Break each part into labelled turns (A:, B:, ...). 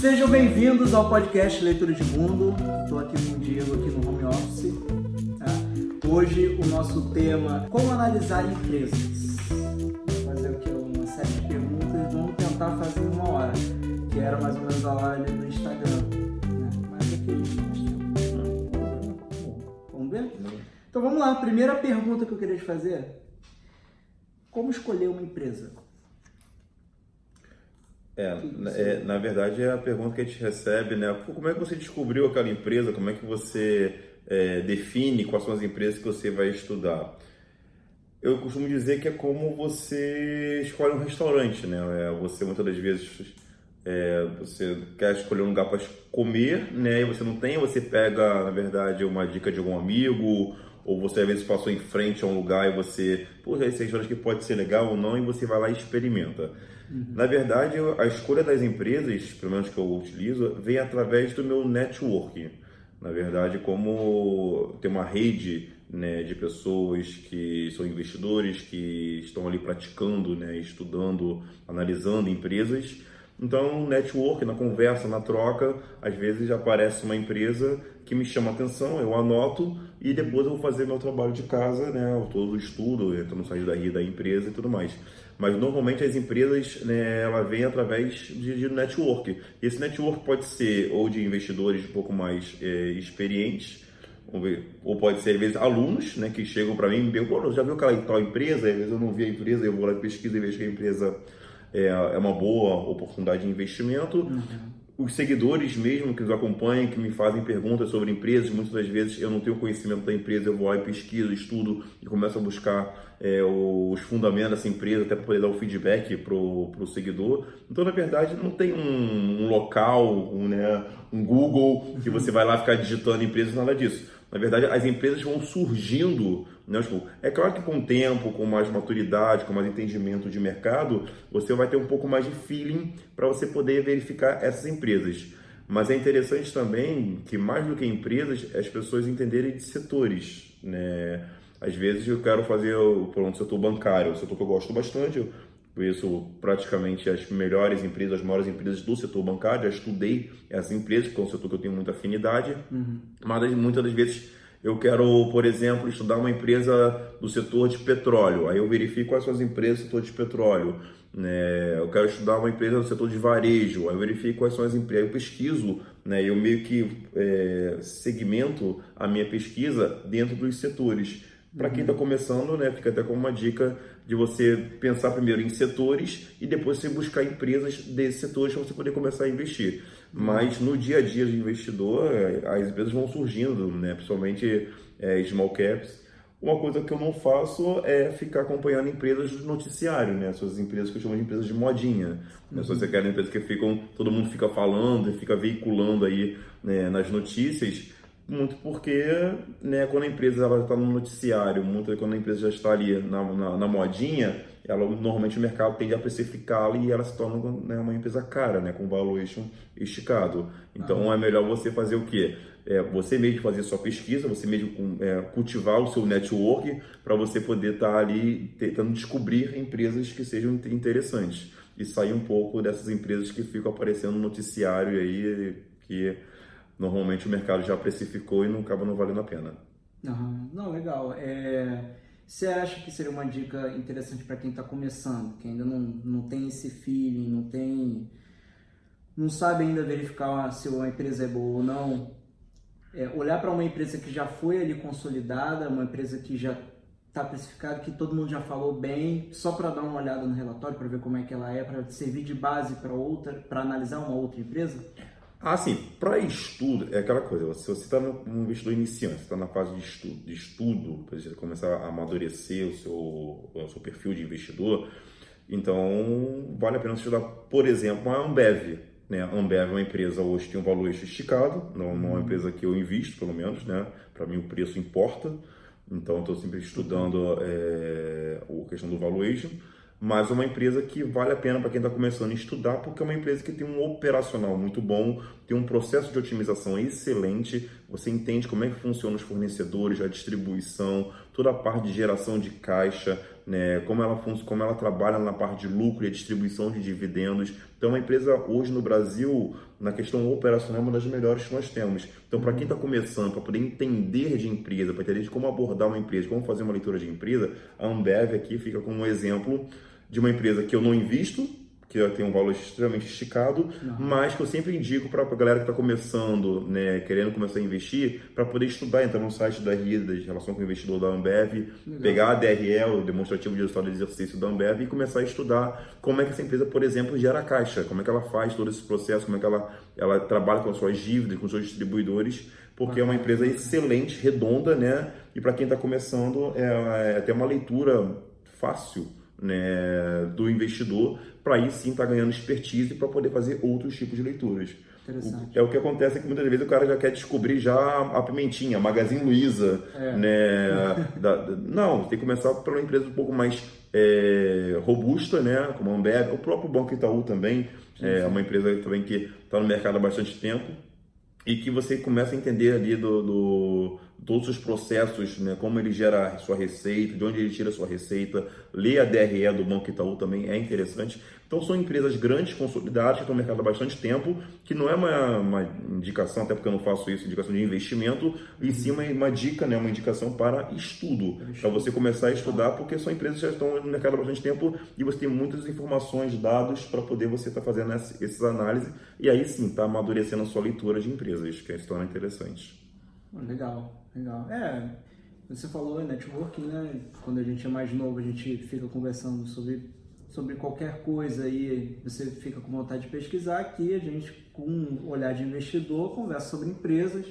A: Sejam bem-vindos ao podcast Leitura de Mundo. Estou aqui com o Diego aqui no home office. Tá? Hoje o nosso tema como analisar empresas. Vou fazer aqui uma série de perguntas vamos tentar fazer em uma hora, que era mais ou menos a hora ali no Instagram. Né? Mas aqui a gente Vamos ver? Então vamos lá. Primeira pergunta que eu queria te fazer: Como escolher uma empresa?
B: É, é, na verdade é a pergunta que a gente recebe, né? Como é que você descobriu aquela empresa? Como é que você é, define quais são as empresas que você vai estudar? Eu costumo dizer que é como você escolhe um restaurante, né? É, você muitas das vezes é, você quer escolher um lugar para comer, né? E você não tem, você pega, na verdade, uma dica de algum amigo ou você às vezes passou em frente a um lugar e você, pô, esse restaurante que pode ser legal ou não, e você vai lá e experimenta. Uhum. Na verdade, a escolha das empresas, pelo menos que eu utilizo, vem através do meu networking. Na verdade, como tem uma rede né, de pessoas que são investidores, que estão ali praticando, né, estudando, analisando empresas. Então, network, na conversa, na troca, às vezes aparece uma empresa que me chama atenção, eu anoto e depois eu vou fazer meu trabalho de casa, né, todo o estudo, entro no site da, da empresa e tudo mais. Mas normalmente as empresas, né, ela vem através de, de network. E esse network pode ser ou de investidores um pouco mais é, experientes, ou pode ser às vezes alunos, né, que chegam para mim e me perguntam, já viu aquela tal empresa? Às vezes eu não vi a empresa, eu vou lá pesquisa e vejo que a empresa é, é uma boa oportunidade de investimento. Uhum os seguidores mesmo que nos acompanham, que me fazem perguntas sobre empresas, muitas das vezes eu não tenho conhecimento da empresa, eu vou lá e pesquiso, estudo e começo a buscar é, os fundamentos dessa empresa até para poder dar o feedback para o seguidor. Então, na verdade, não tem um, um local, um, né, um Google que você vai lá ficar digitando empresas, nada disso. Na verdade, as empresas vão surgindo né? Tipo, é claro que com o tempo, com mais maturidade, com mais entendimento de mercado, você vai ter um pouco mais de feeling para você poder verificar essas empresas. Mas é interessante também que, mais do que empresas, as pessoas entenderem de setores. Né? Às vezes eu quero fazer por um setor bancário, um setor que eu gosto bastante, conheço praticamente as melhores empresas, as maiores empresas do setor bancário, já estudei essas empresas, porque é um setor que eu tenho muita afinidade, uhum. mas muitas das vezes eu quero, por exemplo, estudar uma empresa do setor de petróleo. Aí eu verifico quais são as empresas do setor de petróleo. Né? Eu quero estudar uma empresa do setor de varejo. Aí eu verifico quais são as empresas. Eu pesquiso, né? eu meio que é, segmento a minha pesquisa dentro dos setores. Para quem está começando, né, fica até como uma dica de você pensar primeiro em setores e depois você buscar empresas desses setores para você poder começar a investir. Mas no dia a dia de investidor, as empresas vão surgindo, né, principalmente é, small caps. Uma coisa que eu não faço é ficar acompanhando empresas do noticiário, né? Essas empresas que eu chamo de empresas de modinha. Né? Se você quer empresas que ficam, todo mundo fica falando e fica veiculando aí né, nas notícias, muito porque, né, quando a empresa está no noticiário, muito quando a empresa já está ali na, na, na modinha, ela normalmente o mercado tende a precificá-la e ela se torna né, uma empresa cara, né, com valuation esticado. Então ah. é melhor você fazer o quê? É, você mesmo fazer sua pesquisa, você mesmo é, cultivar o seu network para você poder estar tá ali tentando descobrir empresas que sejam interessantes e sair um pouco dessas empresas que ficam aparecendo no noticiário aí que normalmente o mercado já precificou e não acaba não valendo a pena.
A: Uhum. Não, legal. É... Você acha que seria uma dica interessante para quem está começando, que ainda não, não tem esse feeling, não tem, não sabe ainda verificar se uma empresa é boa ou não? É, olhar para uma empresa que já foi ali consolidada, uma empresa que já está precificada, que todo mundo já falou bem, só para dar uma olhada no relatório para ver como é que ela é, para servir de base para outra, para analisar uma outra empresa?
B: Ah, sim, para estudo, é aquela coisa, se você está um investidor iniciante, você está na fase de estudo, de estudo para você começar a amadurecer o seu, o seu perfil de investidor, então vale a pena você estudar, por exemplo, a Ambev. Né? A Ambev é uma empresa hoje que tem um valor esticado, não, não é uma empresa que eu invisto, pelo menos, né? para mim o preço importa, então estou sempre estudando é, a questão do valuation mas uma empresa que vale a pena para quem está começando a estudar, porque é uma empresa que tem um operacional muito bom, tem um processo de otimização excelente, você entende como é que funcionam os fornecedores, a distribuição, toda a parte de geração de caixa, né, como, ela, como ela trabalha na parte de lucro e distribuição de dividendos. Então, a empresa hoje no Brasil, na questão operacional, é uma das melhores que nós temos. Então, para quem está começando, para poder entender de empresa, para entender de como abordar uma empresa, como fazer uma leitura de empresa, a Ambev aqui fica como um exemplo de uma empresa que eu não invisto, que tem um valor extremamente esticado, uhum. mas que eu sempre indico para a galera que está começando, né, querendo começar a investir, para poder estudar, entrar no site da RIDA, de relação com o investidor da Ambev, Legal. pegar a DRE, o demonstrativo de resultado de exercício da Ambev, e começar a estudar como é que essa empresa, por exemplo, gera caixa, como é que ela faz todo esse processo, como é que ela, ela trabalha com as suas dívidas, com os seus distribuidores, porque é uma empresa excelente, redonda, né? E para quem está começando, é, é até uma leitura fácil né, do investidor para aí sim estar tá ganhando expertise para poder fazer outros tipos de leituras. É o que acontece é que muitas vezes o cara já quer descobrir já a pimentinha, a Magazine Luiza, é. né? da, da, não, tem que começar por uma empresa um pouco mais é, robusta, né? Como a Ambev, o próprio Banco Itaú também sim, é sim. uma empresa também que está no mercado há bastante tempo e que você começa a entender ali do, do todos os processos, né, como ele gera sua receita, de onde ele tira sua receita, ler a DRE do Banco Itaú também é interessante. Então são empresas grandes, consolidadas, que estão no mercado há bastante tempo, que não é uma, uma indicação, até porque eu não faço isso, indicação de investimento, e sim uma, uma dica, né, uma indicação para estudo, para você começar a estudar, porque são empresas que já estão no mercado há bastante tempo e você tem muitas informações, dados para poder você estar tá fazendo essas análises e aí sim está amadurecendo a sua leitura de empresas, que é se torna interessante.
A: Legal. Legal. É, você falou networking, né? Quando a gente é mais novo, a gente fica conversando sobre, sobre qualquer coisa e você fica com vontade de pesquisar. Aqui a gente, com um olhar de investidor, conversa sobre empresas.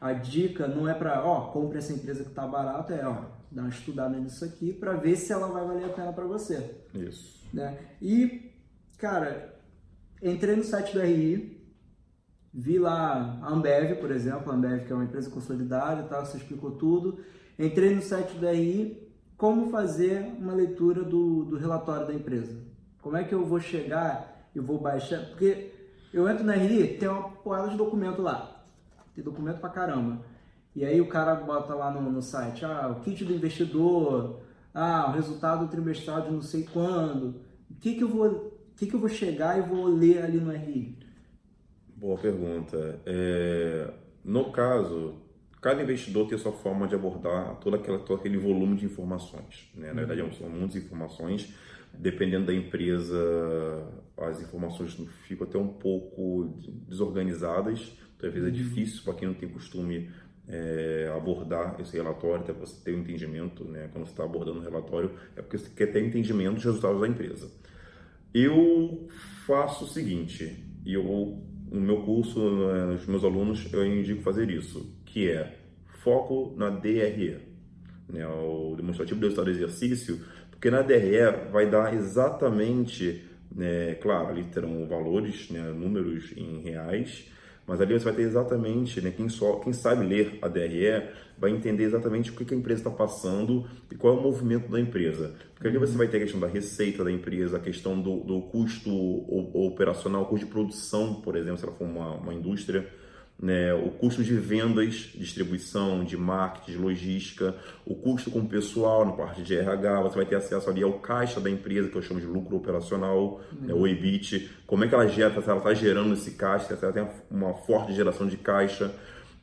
A: A dica não é para, ó, compre essa empresa que está barata, é, ó, dá uma estudada nisso aqui para ver se ela vai valer a pena para você.
B: Isso.
A: Né? E, cara, entrei no site do RI, Vi lá a Ambev, por exemplo, a Ambev que é uma empresa consolidada tal, você explicou tudo. Entrei no site da RI, como fazer uma leitura do, do relatório da empresa. Como é que eu vou chegar e vou baixar? Porque eu entro na RI, tem uma porrada de documento lá. Tem documento pra caramba. E aí o cara bota lá no, no site, ah, o kit do investidor, ah, o resultado trimestral de não sei quando. O que que eu vou, que que eu vou chegar e vou ler ali no RI?
B: Boa pergunta. É, no caso, cada investidor tem a sua forma de abordar todo, aquela, todo aquele volume de informações. Né? Na verdade, uhum. são muitas informações. Dependendo da empresa, as informações ficam até um pouco desorganizadas. Então, às vezes é uhum. difícil para quem não tem costume é, abordar esse relatório, até você ter um entendimento, né? quando você está abordando o relatório, é porque você quer ter entendimento dos resultados da empresa. Eu faço o seguinte, e eu no meu curso, nos meus alunos, eu indico fazer isso, que é foco na DRE, né, o demonstrativo do resultado do exercício, porque na DRE vai dar exatamente, né, claro, ali terão valores, né, números em reais, mas ali você vai ter exatamente, né, quem, só, quem sabe ler a DRE vai entender exatamente o que a empresa está passando e qual é o movimento da empresa. Porque ali você vai ter a questão da receita da empresa, a questão do, do custo operacional, o custo de produção, por exemplo, se ela for uma, uma indústria, né, o custo de vendas, distribuição, de marketing, de logística, o custo com o pessoal na parte de RH, você vai ter acesso ali ao caixa da empresa, que eu chamo de lucro operacional, uhum. né, o EBIT, como é que ela gera, se ela está gerando esse caixa, se ela tem uma forte geração de caixa,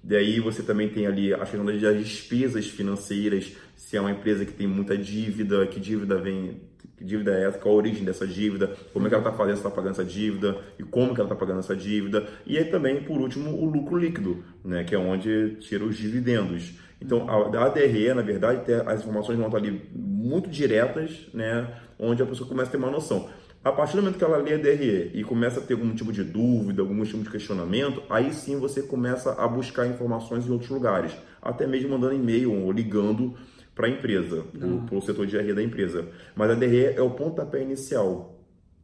B: Daí você também tem ali a questão das despesas financeiras, se é uma empresa que tem muita dívida, que dívida vem, que dívida é essa, qual a origem dessa dívida, como é que ela está fazendo, está pagando essa dívida e como que ela está pagando essa dívida. E aí também, por último, o lucro líquido, né, que é onde tira os dividendos. Então, a ADRE, na verdade, as informações vão estar ali muito diretas, né, onde a pessoa começa a ter uma noção. A partir do momento que ela lê a DRE e começa a ter algum tipo de dúvida, algum tipo de questionamento, aí sim você começa a buscar informações em outros lugares, até mesmo mandando e-mail ou ligando para a empresa, para o setor de DRE da empresa. Mas a DRE é o pontapé inicial,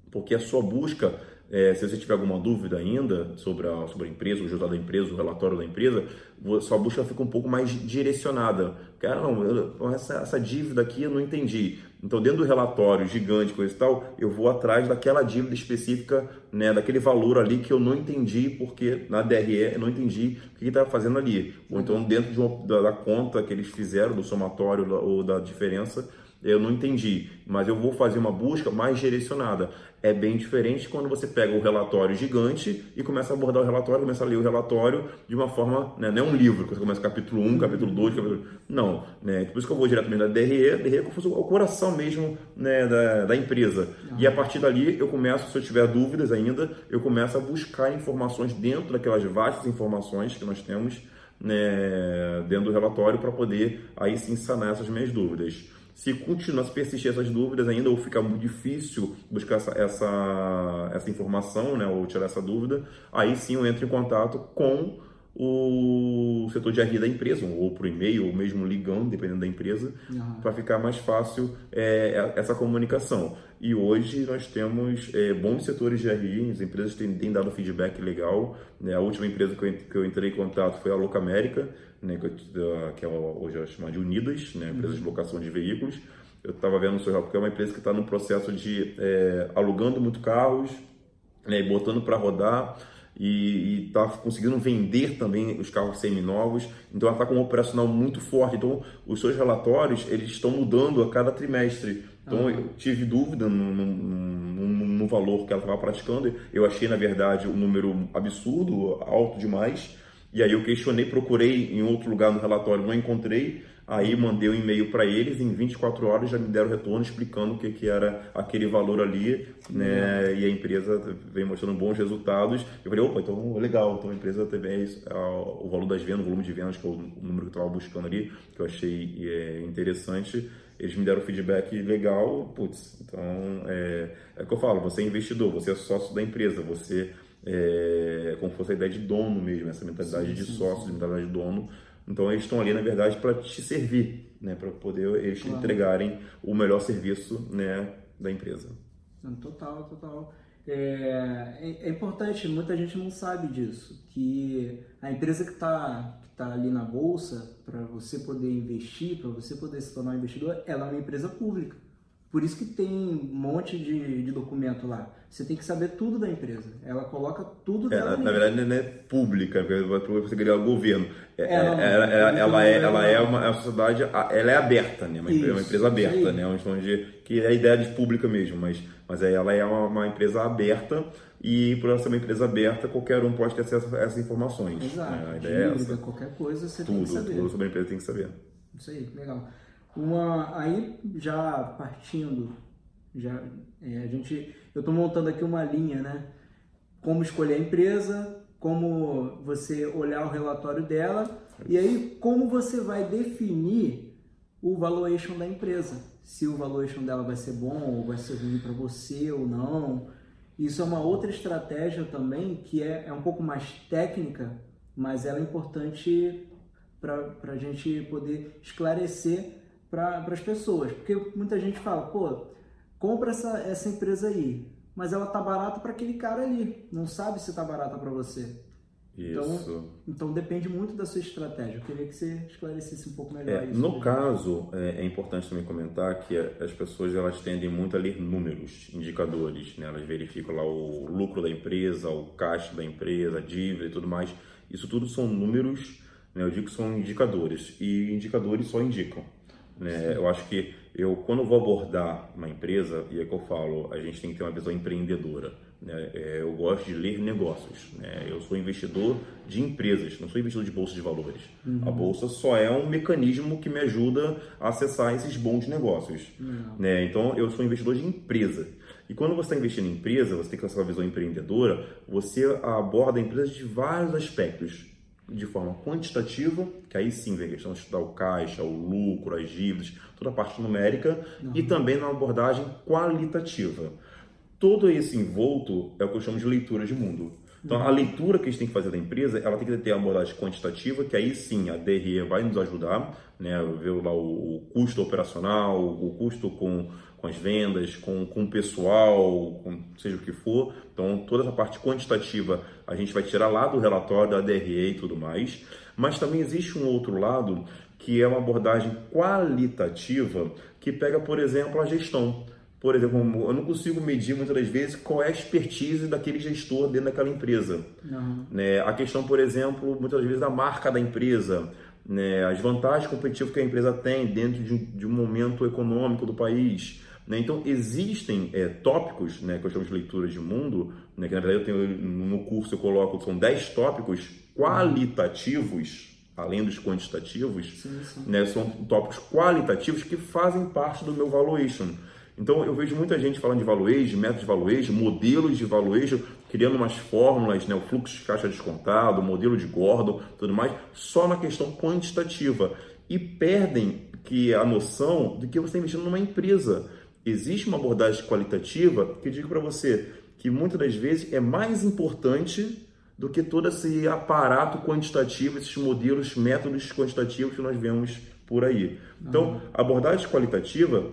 B: porque a sua busca é, se você tiver alguma dúvida ainda sobre a, sobre a empresa, o resultado da empresa, o relatório da empresa, sua busca fica um pouco mais direcionada. Cara, ah, não, eu, essa, essa dívida aqui eu não entendi. Então, dentro do relatório gigante, coisa e tal, eu vou atrás daquela dívida específica, né, daquele valor ali que eu não entendi, porque na DRE eu não entendi o que estava fazendo ali. Ou então, dentro de uma, da, da, conta que eles fizeram, do somatório ou da diferença, eu não entendi, mas eu vou fazer uma busca mais direcionada. É bem diferente quando você pega o relatório gigante e começa a abordar o relatório, começa a ler o relatório de uma forma, né, não é um livro, que você começa capítulo 1, capítulo 2, capítulo... Não, né, por isso que eu vou diretamente da DRE, DRE é como o coração mesmo né, da, da empresa. E a partir dali eu começo, se eu tiver dúvidas ainda, eu começo a buscar informações dentro daquelas vastas informações que nós temos né, dentro do relatório para poder aí sim sanar essas minhas dúvidas. Se continuar, se persistir essas dúvidas ainda, ou ficar muito difícil buscar essa, essa, essa informação, né, ou tirar essa dúvida, aí sim eu entro em contato com o setor de RI da empresa, ou por e-mail, ou mesmo ligando, dependendo da empresa, uhum. para ficar mais fácil é, essa comunicação. E hoje nós temos é, bons setores de RI, as empresas têm, têm dado feedback legal. Né? A última empresa que eu, que eu entrei em contato foi a Louca América, né? que, é hoje é chamada de Unidas, né? empresa uhum. de locação de veículos. Eu estava vendo o seu porque é uma empresa que está no processo de é, alugando muito carros né? e botando para rodar e está conseguindo vender também os carros seminovos. Então ela está com um operacional muito forte. Então os seus relatórios eles estão mudando a cada trimestre. Então ah. eu tive dúvida no, no, no, no valor que ela estava praticando. Eu achei na verdade um número absurdo, alto demais. E aí eu questionei, procurei em outro lugar no relatório, não encontrei. Aí mandei um e-mail para eles, em 24 horas já me deram retorno explicando o que, que era aquele valor ali, né? E a empresa vem mostrando bons resultados. Eu falei, opa, então legal, então a empresa também é isso, é o valor das vendas, o volume de vendas, que é o número que eu estava buscando ali, que eu achei é, interessante. Eles me deram feedback legal, putz, então é, é o que eu falo, você é investidor, você é sócio da empresa, você é como se fosse a ideia de dono mesmo, essa mentalidade sim, de sim, sócio, sim. mentalidade de dono então eles estão ali, na verdade, para te servir, né? para poder eles claro. te entregarem o melhor serviço né? da empresa.
A: Total, total. É, é, é importante, muita gente não sabe disso, que a empresa que está que tá ali na bolsa, para você poder investir, para você poder se tornar um investidor, ela é uma empresa pública. Por isso que tem um monte de, de documento lá. Você tem que saber tudo da empresa. Ela coloca tudo
B: é, dela. Na, verdade, não é pública, porque você queria o governo. É, é, ela, ela, ela, ela, é, ela é uma, é uma sociedade, ela é aberta, né? Uma, isso, uma empresa aberta, né? Onde, que é a ideia de pública mesmo, mas, mas ela é uma, uma, empresa aberta e por ela ser uma empresa aberta, qualquer um pode ter acesso a essas informações.
A: Exato. Né? A ideia é essa. qualquer coisa você
B: tudo,
A: tem que saber.
B: Tudo sobre a empresa tem que saber.
A: Isso aí, legal. Uma, aí já partindo já, é, a gente, eu estou montando aqui uma linha, né? Como escolher a empresa, como você olhar o relatório dela e aí como você vai definir o valuation da empresa. Se o valuation dela vai ser bom ou vai ser ruim para você ou não. Isso é uma outra estratégia também que é, é um pouco mais técnica, mas ela é importante para a gente poder esclarecer para as pessoas. Porque muita gente fala, pô, compra essa, essa empresa aí, mas ela tá barata para aquele cara ali, não sabe se tá barata para você. Então, isso. Então, então depende muito da sua estratégia. Eu queria que você esclarecesse um pouco melhor
B: é,
A: isso.
B: No caso, é, é, importante também comentar que as pessoas elas tendem muito a ler números, indicadores. Né? Elas verificam lá o lucro da empresa, o caixa da empresa, a dívida e tudo mais. Isso tudo são números, né? eu digo que são indicadores. E indicadores só indicam. Né? Eu acho que eu, quando vou abordar uma empresa, e é que eu falo, a gente tem que ter uma visão empreendedora. Né? É, eu gosto de ler negócios. Né? Eu sou investidor de empresas, não sou investidor de bolsa de valores. Uhum. A bolsa só é um mecanismo que me ajuda a acessar esses bons negócios. Uhum. Né? Então, eu sou investidor de empresa. E quando você está investindo em empresa, você tem que ter essa visão empreendedora, você aborda a empresa de vários aspectos de forma quantitativa, que aí sim vem a questão de estudar o caixa, o lucro, as dívidas, toda a parte numérica, uhum. e também na abordagem qualitativa. Todo esse envolto é o que eu chamo de leitura de mundo. Então, uhum. a leitura que a gente tem que fazer da empresa, ela tem que ter a abordagem quantitativa, que aí sim a DRE vai nos ajudar, né? ver lá o, o custo operacional, o custo com com as vendas, com, com o pessoal, com seja o que for. Então, toda essa parte quantitativa a gente vai tirar lá do relatório da DRE e tudo mais. Mas também existe um outro lado que é uma abordagem qualitativa que pega, por exemplo, a gestão. Por exemplo, eu não consigo medir muitas das vezes qual é a expertise daquele gestor dentro daquela empresa. Uhum. Né? A questão, por exemplo, muitas vezes da marca da empresa né, as vantagens competitivas que a empresa tem dentro de, de um momento econômico do país. Né? Então, existem é, tópicos, né, que eu chamo de leituras de mundo, né, que na verdade eu tenho no curso eu coloco, são 10 tópicos qualitativos, além dos quantitativos, sim, sim. Né, são tópicos qualitativos que fazem parte do meu valuation. Então, eu vejo muita gente falando de valuation, métodos de valuation, modelos de valuation, criando umas fórmulas, né, o fluxo de caixa descontado, o modelo de Gordon, tudo mais, só na questão quantitativa. E perdem que a noção de que você está investindo numa empresa. Existe uma abordagem qualitativa que eu digo para você que muitas das vezes é mais importante do que todo esse aparato quantitativo, esses modelos, métodos quantitativos que nós vemos por aí. Então, a abordagem qualitativa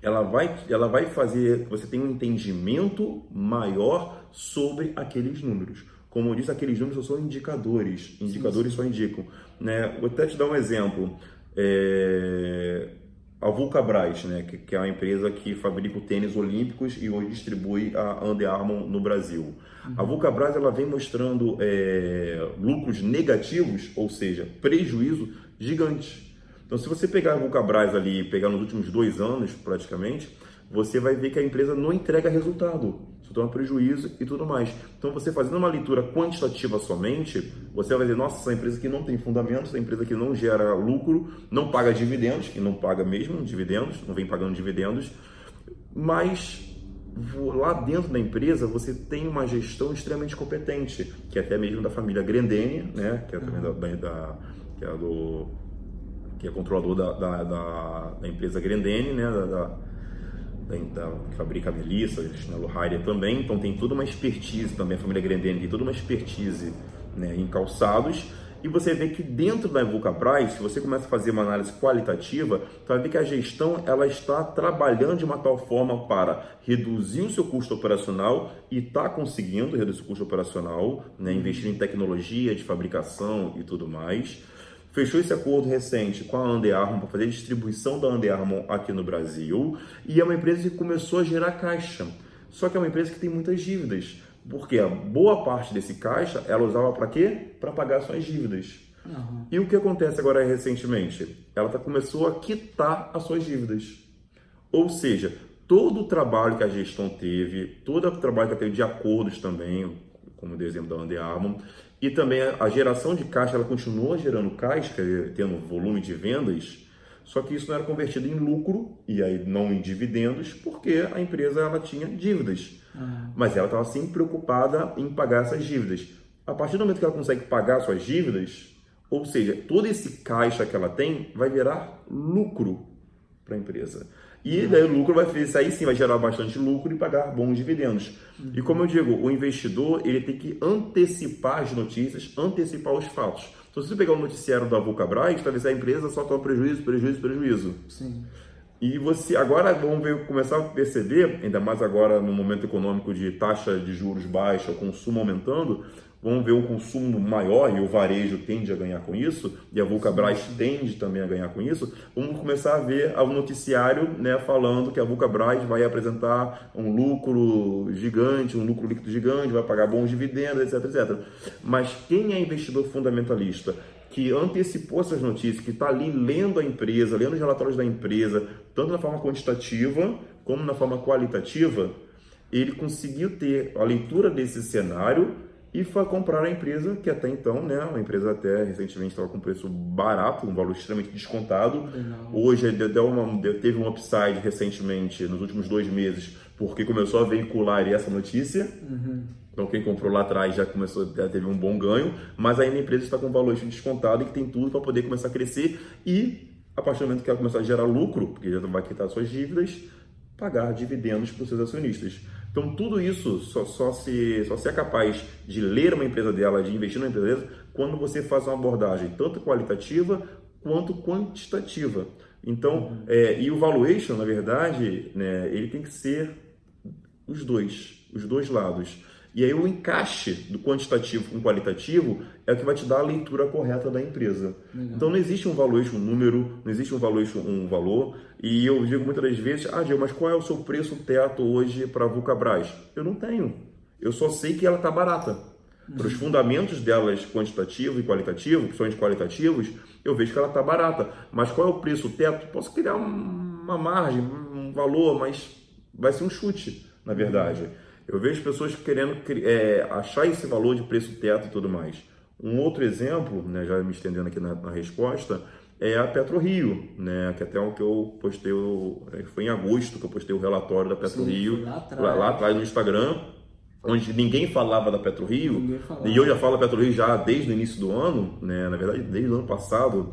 B: ela vai, ela vai fazer que você tenha um entendimento maior sobre aqueles números. Como eu disse, aqueles números são indicadores. Indicadores sim, sim. só indicam. Né? Vou até te dar um exemplo. É... A Vulcabras, né? que, que é uma empresa que fabrica o tênis olímpicos e hoje distribui a Under Armour no Brasil. Uhum. A Vulcabras ela vem mostrando é... lucros negativos, ou seja, prejuízo gigante então, se você pegar a Vulcabras ali, pegar nos últimos dois anos praticamente, você vai ver que a empresa não entrega resultado, só toma prejuízo e tudo mais. Então, você fazendo uma leitura quantitativa somente, você vai ver, nossa, essa empresa que não tem fundamentos, essa empresa que não gera lucro, não paga dividendos, que não paga mesmo dividendos, não vem pagando dividendos, mas lá dentro da empresa você tem uma gestão extremamente competente, que é até mesmo da família Grendene, né, que é também da, da, que é do que é controlador da, da, da, da empresa Grendene, né, da, da, da, que fabrica Melissa, Chinelo Heider também, então tem toda uma expertise também, a família Grendene tem toda uma expertise né, em calçados, e você vê que dentro da Vulcabras, se você começa a fazer uma análise qualitativa, você vai ver que a gestão ela está trabalhando de uma tal forma para reduzir o seu custo operacional e está conseguindo reduzir o custo operacional, né, investir em tecnologia de fabricação e tudo mais fechou esse acordo recente com a Under Armour para fazer a distribuição da Under Armour aqui no Brasil e é uma empresa que começou a gerar caixa. Só que é uma empresa que tem muitas dívidas, porque a boa parte desse caixa ela usava para quê? Para pagar suas dívidas. Uhum. E o que acontece agora recentemente? Ela tá, começou a quitar as suas dívidas. Ou seja, todo o trabalho que a gestão teve, todo o trabalho que ela teve de acordos também, como o exemplo da Under Armour, e também a geração de caixa, ela continua gerando caixa, tendo volume de vendas, só que isso não era convertido em lucro e aí não em dividendos, porque a empresa ela tinha dívidas. Uhum. Mas ela estava sempre preocupada em pagar essas dívidas. A partir do momento que ela consegue pagar suas dívidas, ou seja, todo esse caixa que ela tem vai virar lucro para a empresa. E daí o lucro vai fazer, aí sim vai gerar bastante lucro e pagar bons dividendos. Uhum. E como eu digo, o investidor ele tem que antecipar as notícias, antecipar os fatos. Então, se você pegar o noticiário da Vulcabras, talvez a empresa só toma prejuízo, prejuízo, prejuízo. Sim. E você agora vamos ver, começar a perceber, ainda mais agora no momento econômico de taxa de juros baixa, consumo aumentando, vamos ver um consumo maior e o varejo tende a ganhar com isso, e a Vulcabras tende também a ganhar com isso, vamos começar a ver o noticiário né, falando que a Vulcabras vai apresentar um lucro gigante, um lucro líquido gigante, vai pagar bons dividendos, etc, etc. Mas quem é investidor fundamentalista que antecipou essas notícias, que está ali lendo a empresa, lendo os relatórios da empresa, tanto na forma quantitativa como na forma qualitativa, ele conseguiu ter a leitura desse cenário e foi comprar a empresa, que até então, né, uma empresa até recentemente estava com preço barato, um valor extremamente descontado. Não. Hoje deu uma, teve um upside recentemente, nos últimos dois meses, porque começou a veicular essa notícia. Uhum. Então quem comprou lá atrás já começou, já teve um bom ganho, mas ainda a empresa está com um valor descontado e que tem tudo para poder começar a crescer e a partir do momento que ela começar a gerar lucro, porque já vai quitar suas dívidas, pagar dividendos para os seus acionistas. Então, tudo isso só, só, se, só se é capaz de ler uma empresa dela, de investir numa empresa dela, quando você faz uma abordagem tanto qualitativa quanto quantitativa. Então, uhum. é, e o valuation, na verdade, né, ele tem que ser os dois, os dois lados. E aí o encaixe do quantitativo com o qualitativo é o que vai te dar a leitura correta da empresa. Legal. Então não existe um valuation, um número, não existe um valuation, um valor. E eu digo muitas das vezes, ah, Diego, mas qual é o seu preço teto hoje para a Vulcabras? Eu não tenho. Eu só sei que ela está barata. uhum. para os fundamentos delas quantitativo e qualitativo, principalmente qualitativos, eu vejo que ela está barata. Mas qual é o preço teto? Posso criar uma margem, um valor, mas vai ser um chute, na verdade. Eu vejo pessoas querendo é, achar esse valor de preço teto e tudo mais. Um outro exemplo, né, já me estendendo aqui na, na resposta, é a PetroRio, né? Que até o que eu postei, é, foi em agosto que eu postei o relatório da PetroRio, lá, lá, lá atrás no Instagram, onde ninguém falava da PetroRio, e eu já falo da PetroRio já desde o início do ano, né? Na verdade, desde o ano passado,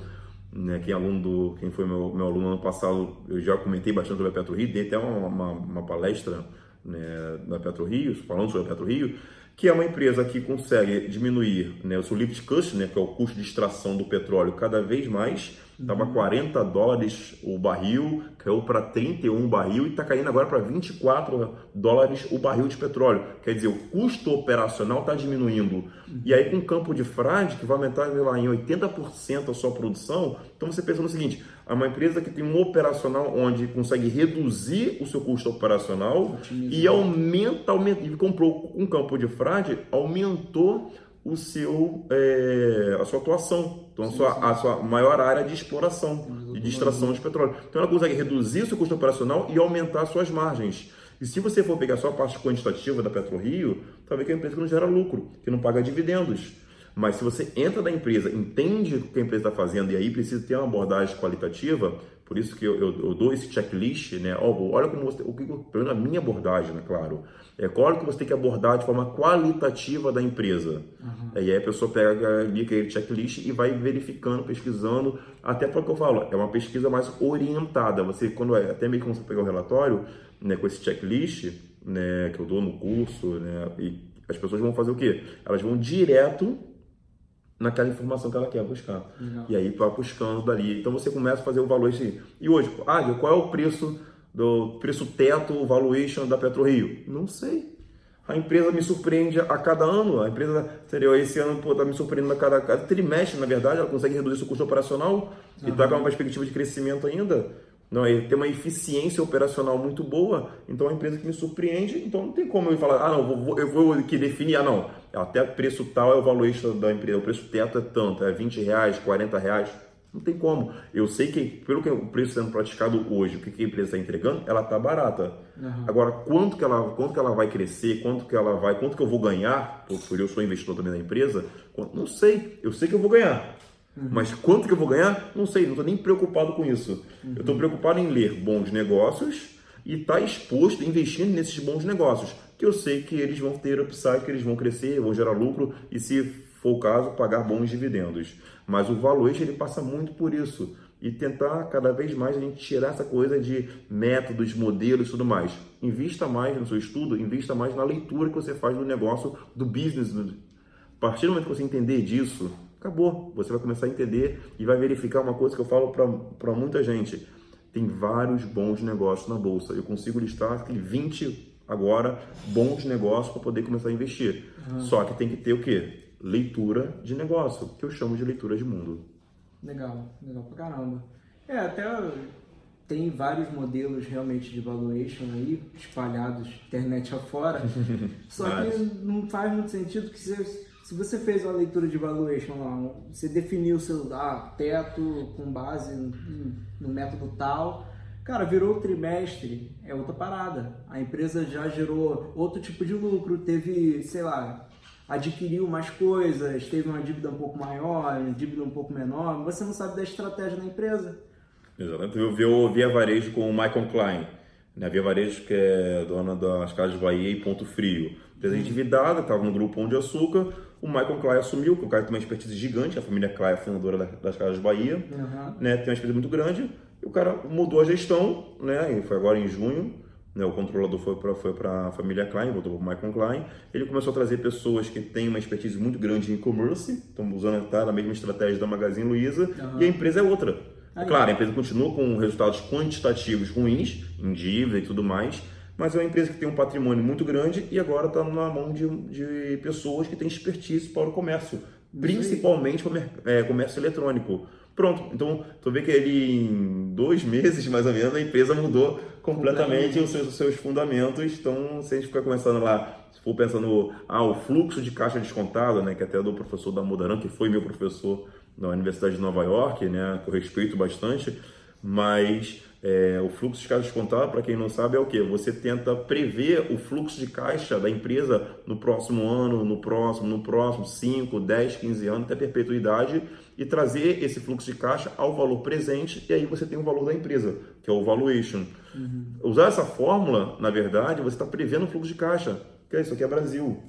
B: né? Quem, aluno do, quem foi meu, meu aluno ano passado, eu já comentei bastante sobre a PetroRio, dei até uma, uma, uma palestra né, da PetroRio, falando sobre a PetroRio, que é uma empresa que consegue diminuir né, o seu lift cost, né, que é o custo de extração do petróleo, cada vez mais. Estava uhum. 40 dólares o barril, caiu para 31 o barril e está caindo agora para 24 dólares o barril de petróleo. Quer dizer, o custo operacional está diminuindo. Uhum. E aí, com o campo de frade, que vai aumentar lá, em 80% a sua produção, então você pensa no seguinte: é uma empresa que tem um operacional onde consegue reduzir o seu custo operacional e aumenta, aumenta, e comprou um campo de frade, aumentou o seu, é, a sua atuação, então sim, a, sua, sim. a sua maior área de exploração e de extração de petróleo. Então ela consegue reduzir o seu custo operacional e aumentar suas margens. E se você for pegar só a parte quantitativa da PetroRio, talvez que é uma empresa que não gera lucro, que não paga dividendos. Mas se você entra na empresa, entende o que a empresa está fazendo e aí precisa ter uma abordagem qualitativa, por isso que eu, eu, eu dou esse checklist, né? olha como você, o que pelo a minha abordagem, né? Claro, é qual que você tem que abordar de forma qualitativa da empresa. Uhum. E aí a pessoa pega ali aquele checklist e vai verificando, pesquisando, até porque eu falo, é uma pesquisa mais orientada. Você quando é, até mesmo quando você pegar o relatório, né, com esse checklist, né, que eu dou no curso, né, e as pessoas vão fazer o quê? Elas vão direto naquela informação que ela quer buscar. Uhum. E aí vai buscando dali. Então você começa a fazer o valor assim. E hoje, ah, qual é o preço do preço teto, valuation da PetroRio? Não sei. A empresa me surpreende a cada ano. A empresa, entendeu? Esse ano está me surpreendendo a cada, cada, trimestre, na verdade, ela consegue reduzir seu custo operacional uhum. e está com uma perspectiva de crescimento ainda. Não, é, tem uma eficiência operacional muito boa, então é uma empresa que me surpreende, então não tem como eu falar, ah não, vou, eu vou que definir, ah não, até preço tal é o valuation da empresa, o preço teto é tanto, é 20 reais, 40 reais, não tem como. Eu sei que, pelo que o preço sendo praticado hoje, o que a empresa está entregando, ela está barata. Uhum. Agora, quanto que, ela, quanto que ela vai crescer, quanto que ela vai, quanto que eu vou ganhar, por eu sou investidor também na empresa, não sei. Eu sei que eu vou ganhar. Uhum. Mas quanto que eu vou ganhar? Não sei, não estou nem preocupado com isso. Uhum. Eu estou preocupado em ler bons negócios e estar tá exposto, investindo nesses bons negócios, que eu sei que eles vão ter upside, que eles vão crescer, vão gerar lucro e, se for o caso, pagar bons dividendos. Mas o valuation ele passa muito por isso e tentar cada vez mais a gente tirar essa coisa de métodos, modelos e tudo mais. Invista mais no seu estudo, invista mais na leitura que você faz do negócio, do business. A partir do momento que você entender disso, acabou. Você vai começar a entender e vai verificar uma coisa que eu falo para muita gente. Tem vários bons negócios na bolsa. Eu consigo listar 20 agora bons negócios para poder começar a investir. Uhum. Só que tem que ter o quê? Leitura de negócio, que eu chamo de leitura de mundo.
A: Legal, legal pra caramba. É, até tem vários modelos realmente de valuation aí espalhados internet afora. Só que não faz muito sentido que você se você fez uma leitura de valuation lá, você definiu o seu ah, teto com base no, no método tal, cara, virou trimestre, é outra parada. A empresa já gerou outro tipo de lucro, teve, sei lá, adquiriu mais coisas, teve uma dívida um pouco maior, uma dívida um pouco menor, você não sabe da estratégia da empresa.
B: Exatamente. Eu vi o Via Varejo com o Michael Klein, né? Via Varejo que é dona das Casas de Bahia e Ponto Frio. Empresa endividada, estava no grupo Pão de Açúcar, o Michael Clay assumiu, que o cara tem uma expertise gigante, a família Clay é fundadora das Casas Bahia, uhum. né, tem uma expertise muito grande, e o cara mudou a gestão, né, e foi agora em junho, né, o controlador foi para foi a família Klein, voltou para o Michael Klein, ele começou a trazer pessoas que têm uma expertise muito grande em e-commerce, estão usando tá, a mesma estratégia da Magazine Luiza, uhum. e a empresa é outra. Claro, a empresa continua com resultados quantitativos ruins, em dívida e tudo mais, mas é uma empresa que tem um patrimônio muito grande e agora está na mão de, de, pessoas que têm expertise para o comércio, principalmente o é, comércio eletrônico. Pronto, então tu vê que ele em dois meses mais ou menos a empresa mudou completamente os seus, os seus fundamentos. Então, se a gente ficar começando lá, se for pensando, ah, o fluxo de caixa descontado, né, que até é do professor da Mudaran, que foi meu professor na Universidade de Nova York, né, que eu respeito bastante, mas é, o fluxo de caixa descontado, para quem não sabe, é o que? Você tenta prever o fluxo de caixa da empresa no próximo ano, no próximo, no próximo 5, 10, 15 anos, até perpetuidade, e trazer esse fluxo de caixa ao valor presente, e aí você tem o valor da empresa, que é o valuation. Uhum. Usar essa fórmula, na verdade, você está prevendo o fluxo de caixa, que é isso aqui é Brasil.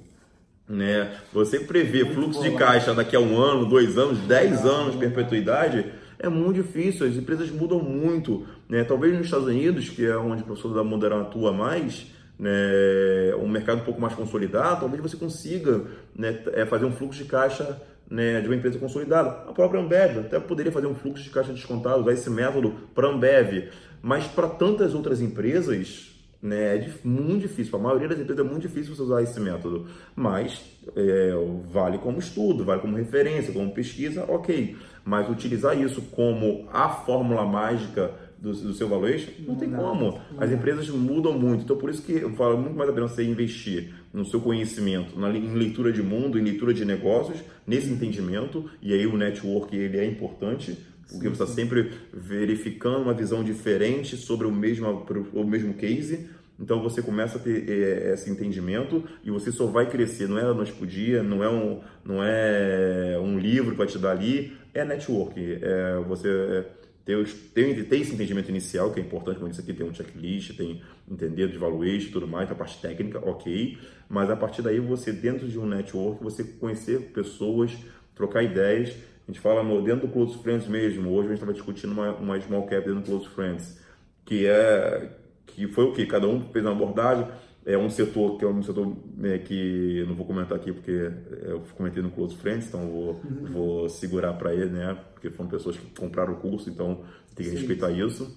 B: Né? Você prever fluxo de caixa daqui a um ano, dois anos, dez anos de perpetuidade, é muito difícil, as empresas mudam muito. Né? Talvez nos Estados Unidos, que é onde o professor da Moderna atua mais, né, um mercado um pouco mais consolidado, talvez você consiga né, é, fazer um fluxo de caixa né, de uma empresa consolidada. A própria Ambev até poderia fazer um fluxo de caixa descontado, usar esse método para Ambev. Mas para tantas outras empresas, né? É muito difícil, para a maioria das empresas é muito difícil você usar esse método, mas é, vale como estudo, vale como referência, como pesquisa, ok. Mas utilizar isso como a fórmula mágica do, do seu valuation, não, não tem não, como. Não. As empresas mudam muito, então por isso que eu falo muito mais a pena você investir no seu conhecimento, na, em leitura de mundo, em leitura de negócios, nesse entendimento, e aí o network ele é importante, porque você está sempre verificando uma visão diferente sobre o mesmo, o mesmo case. Então você começa a ter é, esse entendimento e você só vai crescer. Não é da noite para dia, não é um, não é um livro para te dar ali, é network. É você é, ter, ter, ter esse entendimento inicial, que é importante, como disse aqui, tem um checklist, tem entender de valuation e tudo mais, a parte técnica, ok. Mas a partir daí você, dentro de um network, você conhecer pessoas, trocar ideias a gente fala no, dentro do Close Friends mesmo. Hoje a gente estava discutindo uma, uma small cap dentro do Close Friends, que é que foi o que cada um fez uma abordagem. É um setor que é um setor é, que não vou comentar aqui porque eu comentei no Close Friends, então vou, uhum. vou segurar para ele, né? Porque foram pessoas que compraram o curso, então tem que Sim. respeitar isso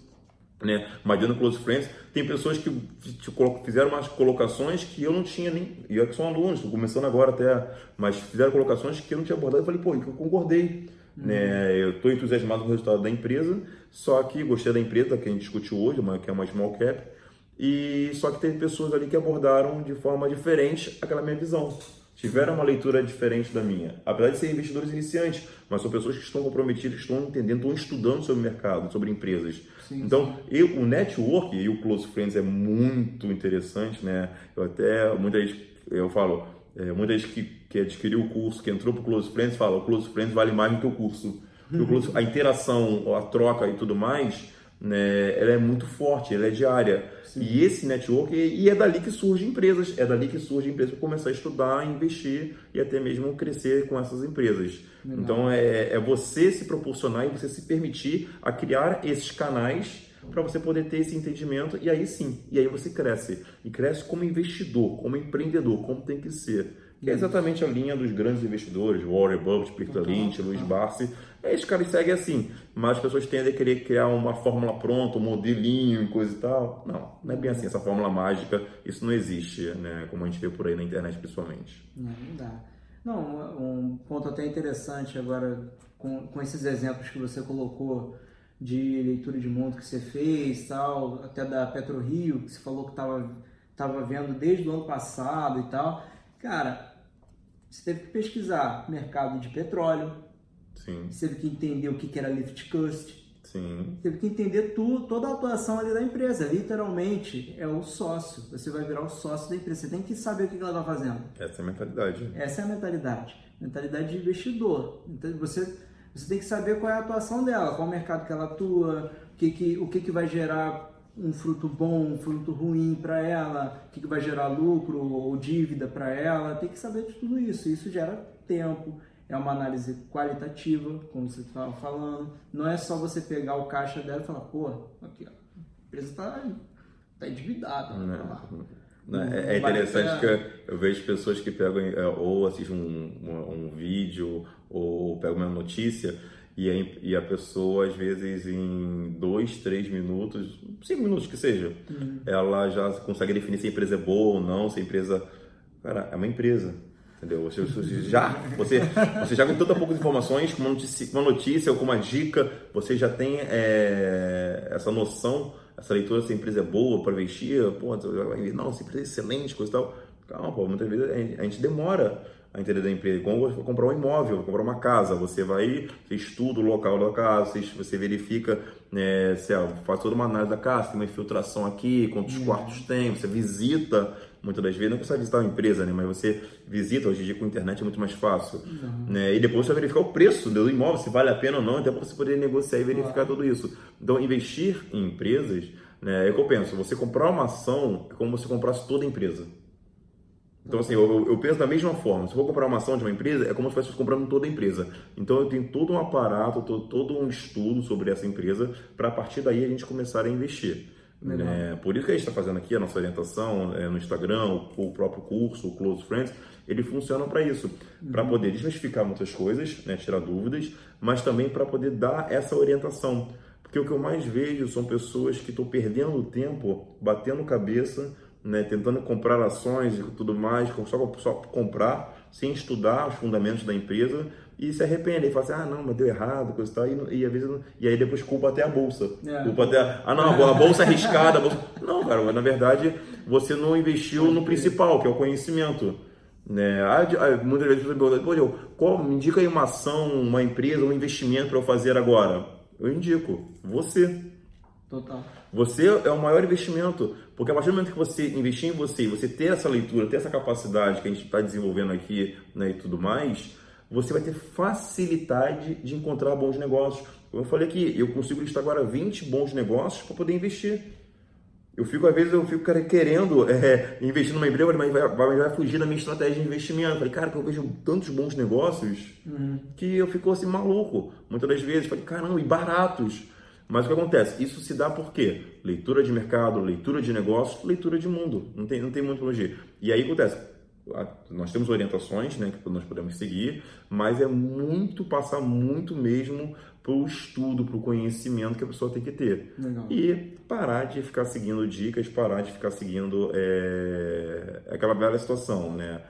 B: né? Mas dentro do Close Friends, tem pessoas que fizeram umas colocações que eu não tinha nem. E eu que são alunos, estou começando agora até, mas fizeram colocações que eu não tinha abordado. Eu falei, pô, eu concordei. Uhum. Né? Eu estou entusiasmado com o resultado da empresa, só que gostei da empresa que a gente discutiu hoje, uma, que é uma small cap, e só que teve pessoas ali que abordaram de forma diferente aquela minha visão tiveram uma leitura diferente da minha. Apesar de serem investidores iniciantes, mas são pessoas que estão comprometidas, que estão entendendo, estão estudando sobre o mercado, sobre empresas. Sim, então, sim. Eu, o network e o Close Friends é muito interessante, né? Eu até, muita gente, eu falo, é, muita gente que, que adquiriu o curso, que entrou para o Close Friends, fala, o Close Friends vale mais do que o curso. Uhum. O close, a interação, a troca e tudo mais, né, ela é muito forte, ela é diária. Sim. E esse network, e é dali que surgem empresas, é dali que surgem empresas para começar a estudar, investir e até mesmo crescer com essas empresas. Legal. Então é, é você se proporcionar e você se permitir a criar esses canais para você poder ter esse entendimento e aí sim, e aí você cresce. E cresce como investidor, como empreendedor, como tem que ser. Que é exatamente a linha dos grandes investidores, Warren Buffett, Peter Lynch, Luiz Barsi. Esses caras seguem assim, mas as pessoas tendem a querer criar uma fórmula pronta, um modelinho e coisa e tal. Não, não é bem assim, essa fórmula mágica, isso não existe, né? Como a gente vê por aí na internet, principalmente.
A: Não, não dá. Não, um ponto até interessante agora, com, com esses exemplos que você colocou de leitura de mundo que você fez, tal, até da PetroRio, que você falou que estava tava vendo desde o ano passado e tal. Cara, você teve que pesquisar mercado de petróleo.
B: Sim.
A: Você teve que entender o que era lift cost.
B: Sim.
A: Teve que entender tudo, toda a atuação ali da empresa. Literalmente, é o sócio. Você vai virar o sócio da empresa. Você tem que saber o que ela está fazendo.
B: Essa é a mentalidade.
A: Essa é a mentalidade. Mentalidade de investidor. Então, você, você tem que saber qual é a atuação dela, qual é o mercado que ela atua, o que, que, o que, que vai gerar um fruto bom, um fruto ruim para ela, o que, que vai gerar lucro ou dívida para ela, tem que saber de tudo isso. Isso gera tempo, é uma análise qualitativa, como você estava falando. Não é só você pegar o caixa dela e falar, pô, aqui, ó, a empresa está tá endividada.
B: Não, é, é interessante que eu vejo pessoas que pegam é, ou assistem um, um, um vídeo ou pegam uma notícia e a, a pessoa, às vezes, em dois, três minutos, cinco minutos que seja, uhum. ela já consegue definir se a empresa é boa ou não, se a empresa. Cara, é uma empresa. Entendeu? Você, você já, você, você já com tantas poucas informações, com uma notícia, uma notícia ou com uma dica, você já tem é, essa noção essa leitura, essa empresa é boa para investir, pô, não, essa empresa é excelente, coisa e tal. Calma, pô, muitas vezes a gente demora a entender da empresa. Como você comprar um imóvel, comprar uma casa, você vai, você estuda o local da casa, você, verifica, né, você faz toda uma análise da casa, tem uma infiltração aqui, quantos uhum. quartos tem, você visita muitas das vezes, não precisa visitar uma empresa, né, mas você visita, hoje em dia com a internet é muito mais fácil. Uhum. Né, e depois você vai verificar o preço do imóvel, se vale a pena ou não, até para você poder negociar e verificar uhum. tudo isso. Então, investir em empresas, né, é o que eu penso, você comprar uma ação é como se comprasse toda a empresa. Então, assim, eu, eu, penso da mesma forma. Se eu vou comprar uma ação de uma empresa, é como se fosse comprando toda a empresa. Então, eu tenho todo um aparato, todo, todo um estudo sobre essa empresa, para a partir daí a gente começar a investir. É, por isso que a gente está fazendo aqui a nossa orientação é, no Instagram, o, o, próprio curso, o Close Friends, ele funciona para isso, uhum. para poder desmistificar muitas coisas, né, tirar dúvidas, mas também para poder dar essa orientação. Porque o que eu mais vejo são pessoas que estão perdendo tempo, batendo cabeça, né, tentando comprar ações e tudo mais, só, só comprar, sem estudar os fundamentos da empresa e se arrepende, e fala assim, ah não, mas deu errado, coisa e tal, e, e, às vezes, e aí depois culpa até a bolsa. É. Culpa até, ah não, a bolsa é arriscada, a bolsa... Não, cara, mas na verdade você não investiu no principal, que é o conhecimento. Né? Muitas vezes você pergunta, pô, qual, me indica aí uma ação, uma empresa, um investimento para eu fazer agora. Eu indico, você.
A: Total.
B: Você é o maior investimento, porque a partir do momento que você investir em você, você ter essa leitura, ter essa capacidade que a gente está desenvolvendo aqui né, e tudo mais, você vai ter facilidade de encontrar bons negócios. Como eu falei aqui, eu consigo listar agora 20 bons negócios para poder investir. Eu fico, às vezes, eu fico cara, querendo é, investir numa empresa, mas vai, vai, vai, fugir da minha estratégia de investimento. Eu falei, cara, eu vejo tantos bons negócios uhum. que eu fico assim maluco. Muitas das vezes, falei, caramba, e baratos. Mas o que acontece? Isso se dá por quê? Leitura de mercado, leitura de negócios, leitura de mundo. Não tem, não tem muito logística. E aí acontece, nós temos orientações né, que nós podemos seguir, mas é muito passar muito mesmo para o estudo, para o conhecimento que a pessoa tem que ter. Legal. E parar de ficar seguindo dicas, parar de ficar seguindo é, aquela velha situação, né?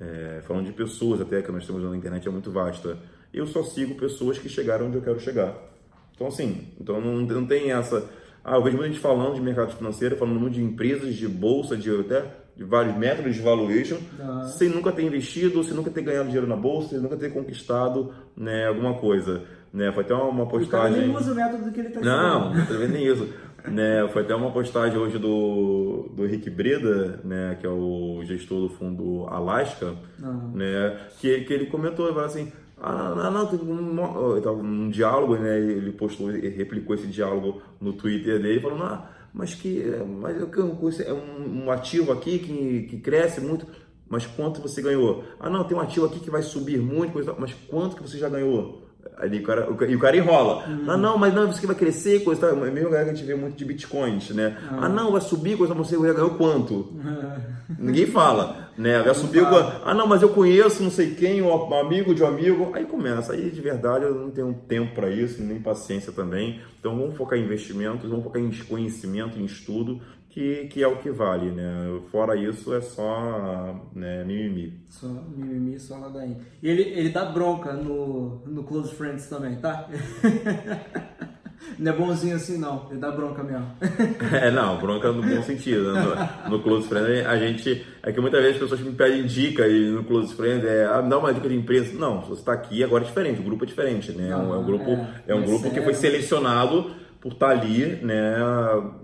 B: É, falando de pessoas até que nós temos na internet é muito vasta. Eu só sigo pessoas que chegaram onde eu quero chegar. Então, assim, então não, não tem essa. Ah, eu vejo muita gente falando de mercado financeiro, falando muito de empresas, de bolsa, de até de vários métodos de valuation, ah. sem nunca ter investido, sem nunca ter ganhado dinheiro na bolsa, sem nunca ter conquistado né, alguma coisa. Né? Foi até uma postagem.
A: nem usa o método que ele está
B: Não, não nem isso. né, foi até uma postagem hoje do, do Henrique Breda, né, que é o gestor do fundo Alaska, ah. né, que, que ele comentou, ele falou assim, ah, não, não, tem um, um diálogo, né? Ele postou, replicou esse diálogo no Twitter dele, falando, ah, mas que mas é um, um ativo aqui que, que cresce muito, mas quanto você ganhou? Ah, não, tem um ativo aqui que vai subir muito, mas quanto que você já ganhou? Ali o cara, o, e o cara enrola. Uhum. Ah, não, mas não, isso que vai crescer, coisa tal. É mesmo que a gente vê muito de bitcoins, né? Uhum. Ah, não, vai subir, coisa, você já ganhou quanto? Ninguém fala, né? Vai subir, ah, não, mas eu conheço não sei quem, um amigo de um amigo. Aí começa. Aí de verdade eu não tenho tempo para isso, nem paciência também. Então vamos focar em investimentos, vamos focar em conhecimento, em estudo, que, que é o que vale, né? Fora isso é só né, mimimi.
A: Só mimimi, só ladainha. E ele, ele dá bronca no, no Close Friends também, tá? Não é bonzinho assim, não. Ele dá bronca mesmo.
B: É, não, bronca no bom sentido. No, no Close Friends, a gente. É que muitas vezes as pessoas me pedem dica e no Close Friends é. Ah, dá uma dica de empresa. Não, você está aqui, agora é diferente. O grupo é diferente, né? Não, é um grupo, é, é um grupo que foi selecionado por estar ali, né,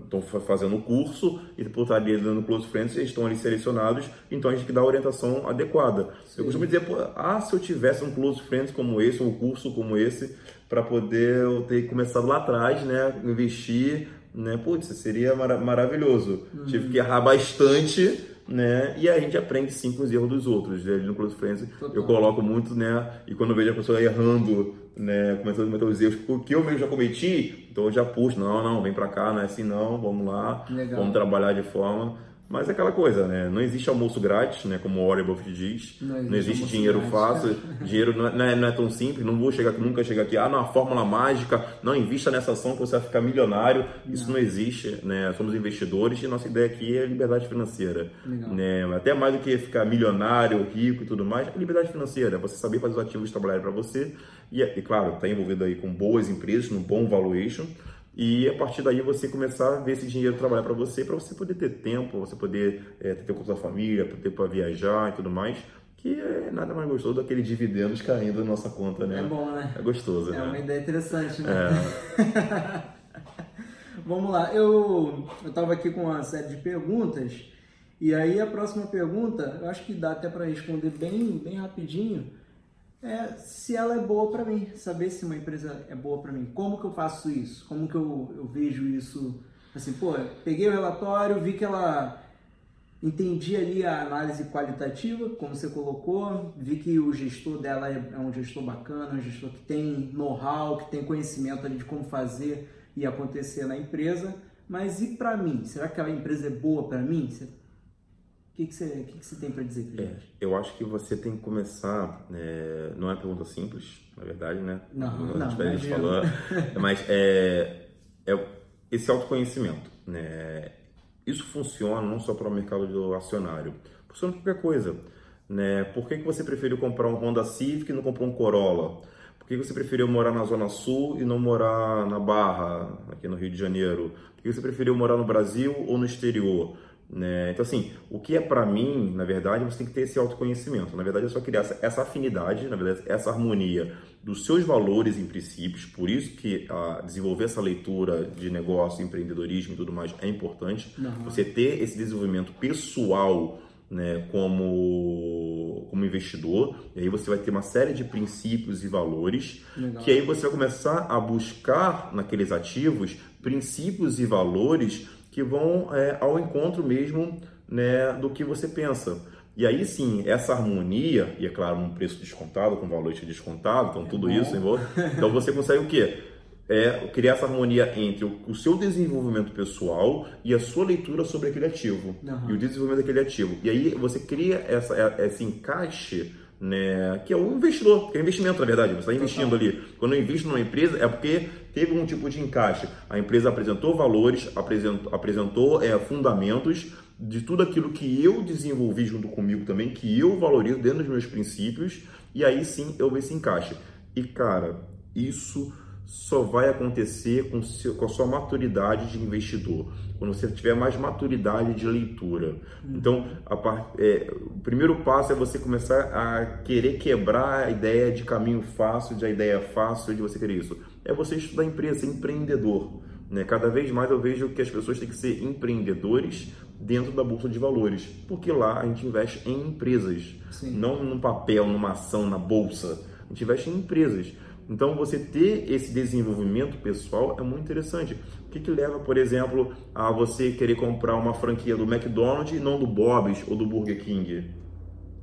B: estão fazendo o curso e por estar ali no Close Friends, eles estão ali selecionados, então a gente tem que dar a orientação adequada. Sim. Eu costumo dizer, ah, se eu tivesse um Close Friends como esse, um curso como esse, para poder eu ter começado lá atrás, né, investir, né, putz, seria mar maravilhoso. Uhum. Tive que errar bastante, né? E a gente aprende sim com os erros dos outros. Né? No Close Friends Total. eu coloco muito, né? E quando eu vejo a pessoa errando, né? Começando a cometer os erros que eu mesmo já cometi, então eu já puxo, não, não, vem pra cá, não é assim não, vamos lá, vamos trabalhar de forma mas é aquela coisa, né? Não existe almoço grátis, né? Como o Warren Buffett diz. Não existe, não existe dinheiro grátis. fácil. dinheiro não é, não é, tão simples. Não vou chegar nunca chegar aqui, ah, não, fórmula mágica. Não, invista nessa ação que você vai ficar milionário. Não. Isso não existe, né? Somos investidores e nossa ideia aqui é liberdade financeira. Né? Até mais do que ficar milionário, rico e tudo mais, é liberdade financeira. Você saber fazer os ativos trabalharem para você. E, e claro, está envolvido aí com boas empresas, no bom valuation e a partir daí você começar a ver esse dinheiro trabalhar para você, para você poder ter tempo, você poder é, ter tempo com sua família, ter tempo para viajar e tudo mais, que é nada mais gostoso daquele dividendos caindo na nossa conta, né?
A: É bom, né?
B: É gostoso,
A: é
B: né?
A: É uma ideia interessante, né? É. Vamos lá, eu estava aqui com uma série de perguntas e aí a próxima pergunta, eu acho que dá até para responder bem, bem rapidinho, é se ela é boa para mim, saber se uma empresa é boa para mim. Como que eu faço isso? Como que eu, eu vejo isso? Assim, pô, peguei o relatório, vi que ela entendi ali a análise qualitativa, como você colocou, vi que o gestor dela é, é um gestor bacana, um gestor que tem know-how, que tem conhecimento ali de como fazer e acontecer na empresa. Mas e para mim? Será que a empresa é boa para mim? O que, que, você, que, que você tem para dizer pra
B: É, eu acho que você tem que começar. É, não é uma pergunta simples, na verdade, né?
A: Não, não,
B: não a gente mas é, é esse autoconhecimento. Né? Isso funciona não só para o mercado do acionário, funciona para qualquer coisa. Né? Por que, que você preferiu comprar um Honda Civic e não comprou um Corolla? Por que você preferiu morar na Zona Sul e não morar na Barra, aqui no Rio de Janeiro? Por que você preferiu morar no Brasil ou no exterior? Né? Então, assim, o que é para mim, na verdade, você tem que ter esse autoconhecimento. Na verdade, é só criar essa, essa, afinidade, na verdade, essa harmonia dos seus valores e princípios. Por isso que a, desenvolver essa leitura de negócio, empreendedorismo e tudo mais é importante. Uhum. Você ter esse desenvolvimento pessoal né, como, como investidor, e aí você vai ter uma série de princípios e valores, Legal. que aí você vai começar a buscar naqueles ativos princípios e valores que vão é, ao encontro mesmo né, do que você pensa. E aí sim, essa harmonia, e é claro, um preço descontado, com valor descontado, então é tudo bom. isso envolve. Então você consegue o quê? É criar essa harmonia entre o, o, seu desenvolvimento pessoal e a sua leitura sobre aquele ativo. Uhum. E o desenvolvimento daquele ativo. E aí você cria essa, é, esse encaixe né, que é o investidor, que é investimento na verdade, você está investindo Total. ali. Quando eu invisto numa empresa é porque teve um tipo de encaixe. A empresa apresentou valores, apresentou, apresentou é, fundamentos de tudo aquilo que eu desenvolvi junto comigo também, que eu valorizo dentro dos meus princípios, e aí sim eu vejo esse encaixe. E cara, isso só vai acontecer com, seu, com a sua maturidade de investidor, quando você tiver mais maturidade de leitura. Uhum. Então, a, é, o primeiro passo é você começar a querer quebrar a ideia de caminho fácil, de a ideia fácil de você querer isso. É você estudar empresa, ser empreendedor. Né? Cada vez mais eu vejo que as pessoas têm que ser empreendedores dentro da bolsa de valores, porque lá a gente investe em empresas, Sim. não num papel, numa ação, na bolsa. A gente investe em empresas. Então, você ter esse desenvolvimento pessoal é muito interessante. O que, que leva, por exemplo, a você querer comprar uma franquia do McDonald's e não do Bob's ou do Burger King?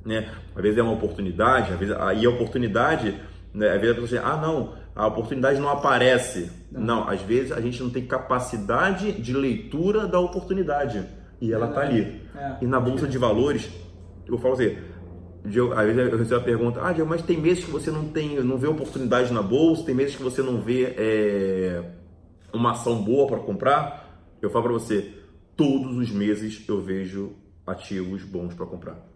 B: Né? Às vezes é uma oportunidade, às vezes, aí a oportunidade, né? às vezes a pessoa diz, ah, não, a oportunidade não aparece. Não. não, às vezes a gente não tem capacidade de leitura da oportunidade e ela está ali. É. E na bolsa de valores, eu falo assim, eu, às vezes eu recebo a pergunta, ah, Diego, mas tem meses que você não tem, não vê oportunidade na bolsa, tem meses que você não vê é, uma ação boa para comprar. Eu falo para você, todos os meses eu vejo ativos bons para comprar.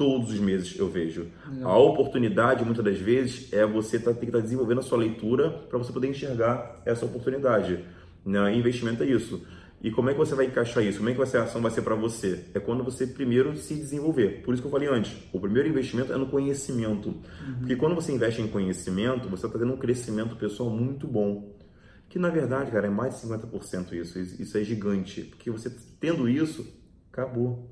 B: Todos os meses eu vejo. Não. A oportunidade, muitas das vezes, é você tá, ter que estar tá desenvolvendo a sua leitura para você poder enxergar essa oportunidade. Né? Investimento é isso. E como é que você vai encaixar isso? Como é que a ação vai ser para você? É quando você primeiro se desenvolver. Por isso que eu falei antes, o primeiro investimento é no conhecimento. Uhum. Porque quando você investe em conhecimento, você está tendo um crescimento pessoal muito bom. Que na verdade, cara, é mais de 50% isso. Isso é gigante. Porque você tendo isso, acabou.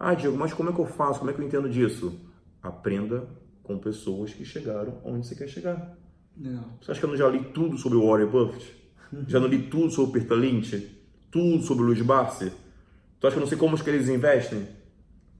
B: Ah, Diego, mas como é que eu faço? Como é que eu entendo disso? Aprenda com pessoas que chegaram onde você quer chegar. Não. Você acha que eu não já li tudo sobre o Warren Buffett? Já não li tudo sobre o Peter Lynch? tudo sobre o Luiz Barsi? Tu acha que eu não sei como os que eles investem?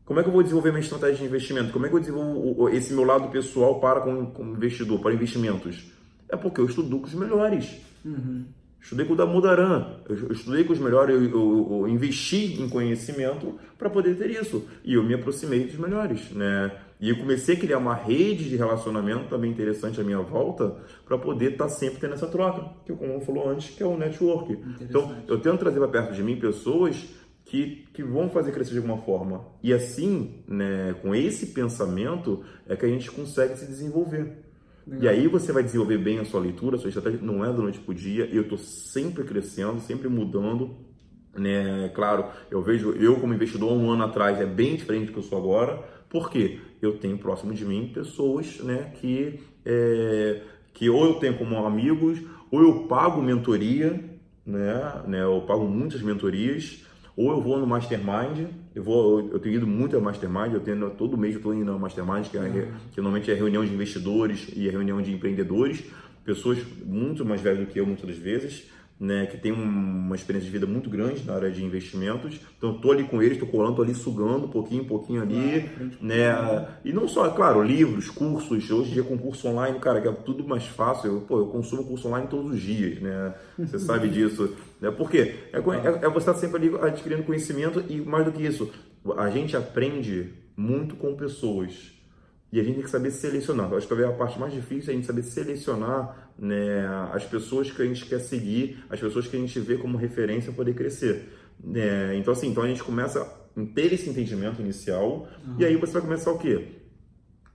B: Como é que eu vou desenvolver minha estratégia de investimento? Como é que eu desenvolvo esse meu lado pessoal para como investidor, para investimentos? É porque eu estudo com os melhores. Uhum. Estudei com o Damudaran, eu estudei com os melhores, eu, eu, eu investi em conhecimento para poder ter isso. E eu me aproximei dos melhores, né? E eu comecei a criar uma rede de relacionamento também interessante à minha volta para poder estar tá sempre tendo essa troca, que como falou antes, que é o network. Então, eu tento trazer para perto de mim pessoas que, que vão fazer crescer de alguma forma. E assim, né, com esse pensamento, é que a gente consegue se desenvolver. Legal. E aí você vai desenvolver bem a sua leitura, a sua estratégia não é da noite para o dia. Eu estou sempre crescendo, sempre mudando. Né? Claro, eu vejo eu como investidor um ano atrás é bem diferente do que eu sou agora. Por quê? Eu tenho próximo de mim pessoas né, que, é, que ou eu tenho como amigos, ou eu pago mentoria, né, né, eu pago muitas mentorias, ou eu vou no Mastermind, eu vou, eu tenho ido muito ao Mastermind, eu tenho todo mês eu estou indo ao Mastermind, que, é, uhum. que normalmente é reunião de investidores e é reunião de empreendedores, pessoas muito mais velhas do que eu muitas das vezes, né, que tem uma experiência de vida muito grande na área de investimentos. Então, estou ali com eles, estou colando, estou ali sugando um pouquinho, um pouquinho ali, né? E não só, claro, livros, cursos. Hoje em dia com curso online, cara, que é tudo mais fácil. Eu, pô, eu consumo curso online todos os dias, né? Você sabe disso, né? Por quê? É, é, é você estar tá sempre ali adquirindo conhecimento e mais do que isso, a gente aprende muito com pessoas. E a gente tem que saber selecionar. Acho que talvez a parte mais difícil é a gente saber selecionar né, as pessoas que a gente quer seguir, as pessoas que a gente vê como referência para poder crescer. É, então, assim, então a gente começa a ter esse entendimento inicial uhum. e aí você vai começar o quê?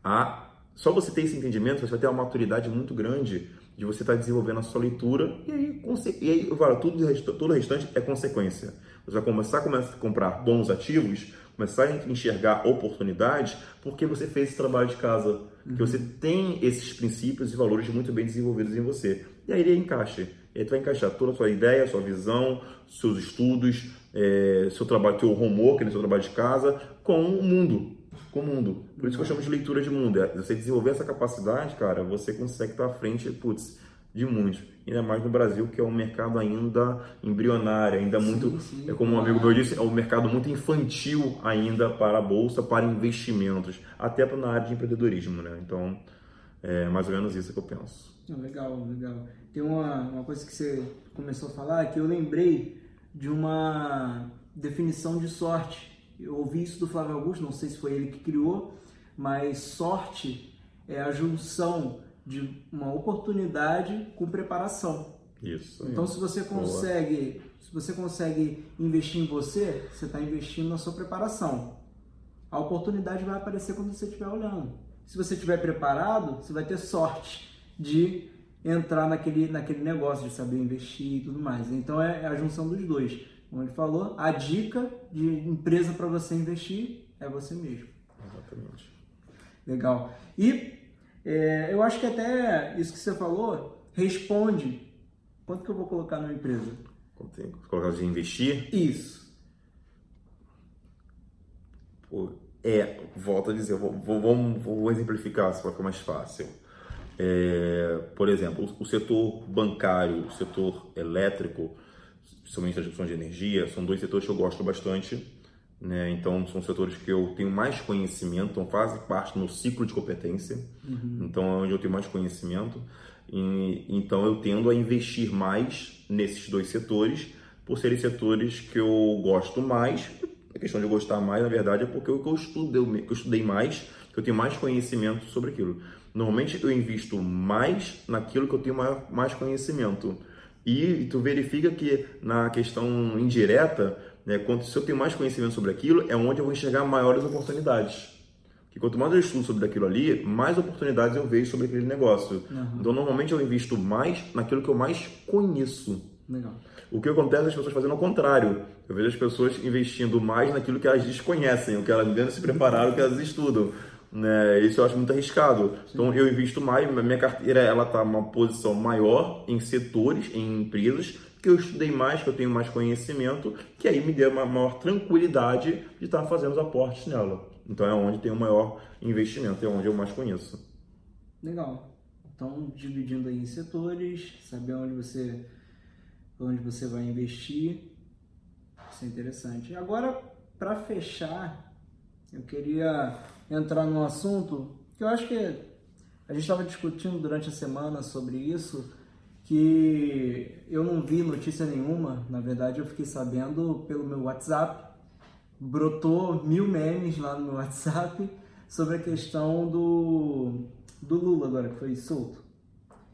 B: A, só você ter esse entendimento, você vai ter uma maturidade muito grande de você estar tá desenvolvendo a sua leitura e aí, e aí tudo, todo o restante é consequência. Você vai começar a comprar bons ativos começar a enxergar oportunidades porque você fez esse trabalho de casa, uhum. que você tem esses princípios e valores muito bem desenvolvidos em você. E aí ele encaixa. E aí tu vai encaixar toda a sua ideia, sua visão, seus estudos, é, seu trabalho, teu homework, né, seu trabalho de casa, com o mundo. Com o mundo. Por isso que eu chamo de leitura de mundo. É, você desenvolver essa capacidade, cara, você consegue estar à frente, putz, de muitos. Ainda mais no Brasil, que é um mercado ainda embrionário, ainda muito, sim, sim, é como um amigo meu disse, é um mercado muito infantil ainda para a bolsa, para investimentos, até na área de empreendedorismo, né? Então, é mais ou menos isso que eu penso.
A: Legal, legal. Tem uma, uma coisa que você começou a falar que eu lembrei de uma definição de sorte. Eu ouvi isso do Flávio Augusto, não sei se foi ele que criou, mas sorte é a junção de uma oportunidade com preparação.
B: Isso.
A: Então, se você consegue, Boa. se você consegue investir em você, você está investindo na sua preparação. A oportunidade vai aparecer quando você estiver olhando. Se você estiver preparado, você vai ter sorte de entrar naquele, naquele negócio de saber investir e tudo mais. Então é a junção dos dois. Como ele falou, a dica de empresa para você investir é você mesmo.
B: Exatamente.
A: Legal. E é, eu acho que até isso que você falou responde. Quanto que eu vou colocar numa empresa?
B: Colocar de investir?
A: Isso.
B: Pô, é, volto a dizer, vou, vou, vou, exemplificar para ficar mais fácil. É, por exemplo, o setor bancário, o setor elétrico, principalmente a distribuição de energia, são dois setores que eu gosto bastante né? Então, são setores que eu tenho mais conhecimento, então fazem parte do meu ciclo de competência. Uhum. Então, é onde eu tenho mais conhecimento. E, então, eu tendo a investir mais nesses dois setores, por serem setores que eu gosto mais. A questão de eu gostar mais, na verdade, é porque eu, eu, estudei, eu estudei mais, que eu tenho mais conhecimento sobre aquilo. Normalmente, eu invisto mais naquilo que eu tenho mais, mais conhecimento. E tu verifica que na questão indireta, né? Quanto, se eu tenho mais conhecimento sobre aquilo, é onde eu vou enxergar maiores oportunidades. Que quanto mais eu estudo sobre aquilo ali, mais oportunidades eu vejo sobre aquele negócio. Uhum. Então, normalmente eu invisto mais naquilo que eu mais conheço.
A: Legal.
B: O que acontece é as pessoas fazendo ao contrário. Eu vejo as pessoas investindo mais naquilo que elas desconhecem, o que elas ainda se prepararam, o que elas estudam. Né? Isso eu acho muito arriscado. Sim. Então eu invisto mais, minha carteira ela está uma posição maior em setores, em empresas que eu estudei mais, que eu tenho mais conhecimento, que aí me deu uma maior tranquilidade de estar fazendo os aportes nela. Então é onde tem o maior investimento, é onde eu mais conheço.
A: Legal. Então, dividindo aí em setores, saber onde você, onde você vai investir. Isso é interessante. Agora, para fechar, eu queria entrar num assunto que eu acho que a gente estava discutindo durante a semana sobre isso que eu não vi notícia nenhuma, na verdade eu fiquei sabendo pelo meu WhatsApp, brotou mil memes lá no meu WhatsApp sobre a questão do, do Lula agora que foi solto.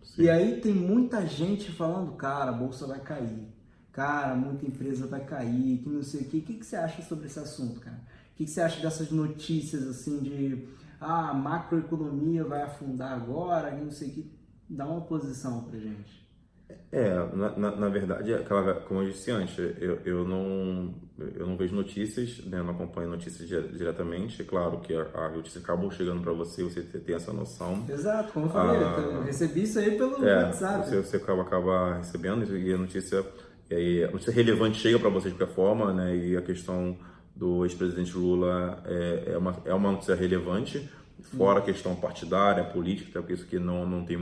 A: Sim. E aí tem muita gente falando, cara, a bolsa vai cair, cara, muita empresa vai cair, que não sei o que. O que, que você acha sobre esse assunto, cara? O que, que você acha dessas notícias assim de ah, a macroeconomia vai afundar agora, não sei o que. Dá uma posição pra gente.
B: É, na, na, na, verdade, aquela, como eu disse antes, eu, eu, não, eu não vejo notícias, né, não acompanho notícias diretamente. É claro que a, a notícia acabou chegando para você, você tem essa noção.
A: Exato, como eu falei, ah, eu recebi isso aí pelo é, WhatsApp.
B: Você, você acaba, acaba recebendo e a notícia, e aí, a notícia relevante chega para você de qualquer forma, né, e a questão do ex-presidente Lula é, é, uma, é uma notícia relevante fora a questão partidária, política, até porque isso aqui não, não tem,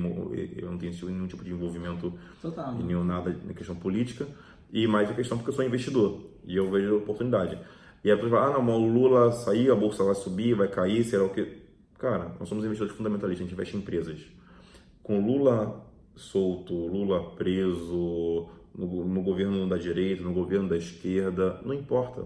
B: eu não tenho nenhum tipo de envolvimento
A: Total.
B: em nenhum nada na questão política, e mais a questão porque eu sou investidor e eu vejo oportunidade. E a pessoa fala, ah, não, o Lula sair, a bolsa vai subir, vai cair, será o que? Cara, nós somos investidores fundamentalistas, a gente investe em empresas. Com Lula solto, Lula preso, no, no governo da direita, no governo da esquerda, não importa.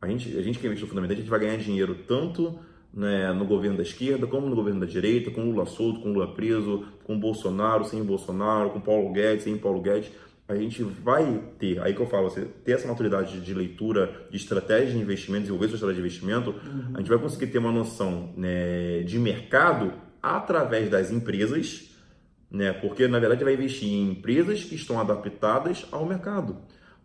B: A gente, a gente que é investidor fundamentalista, a gente vai ganhar dinheiro tanto né, no governo da esquerda, como no governo da direita, com Lula solto, com Lula preso, com Bolsonaro, sem Bolsonaro, com Paulo Guedes, sem Paulo Guedes, a gente vai ter, aí que eu falo, você ter essa maturidade de leitura, de estratégia de investimento, desenvolver sua estratégia de investimento, uhum. a gente vai conseguir ter uma noção né, de mercado através das empresas, né, porque na verdade vai investir em empresas que estão adaptadas ao mercado.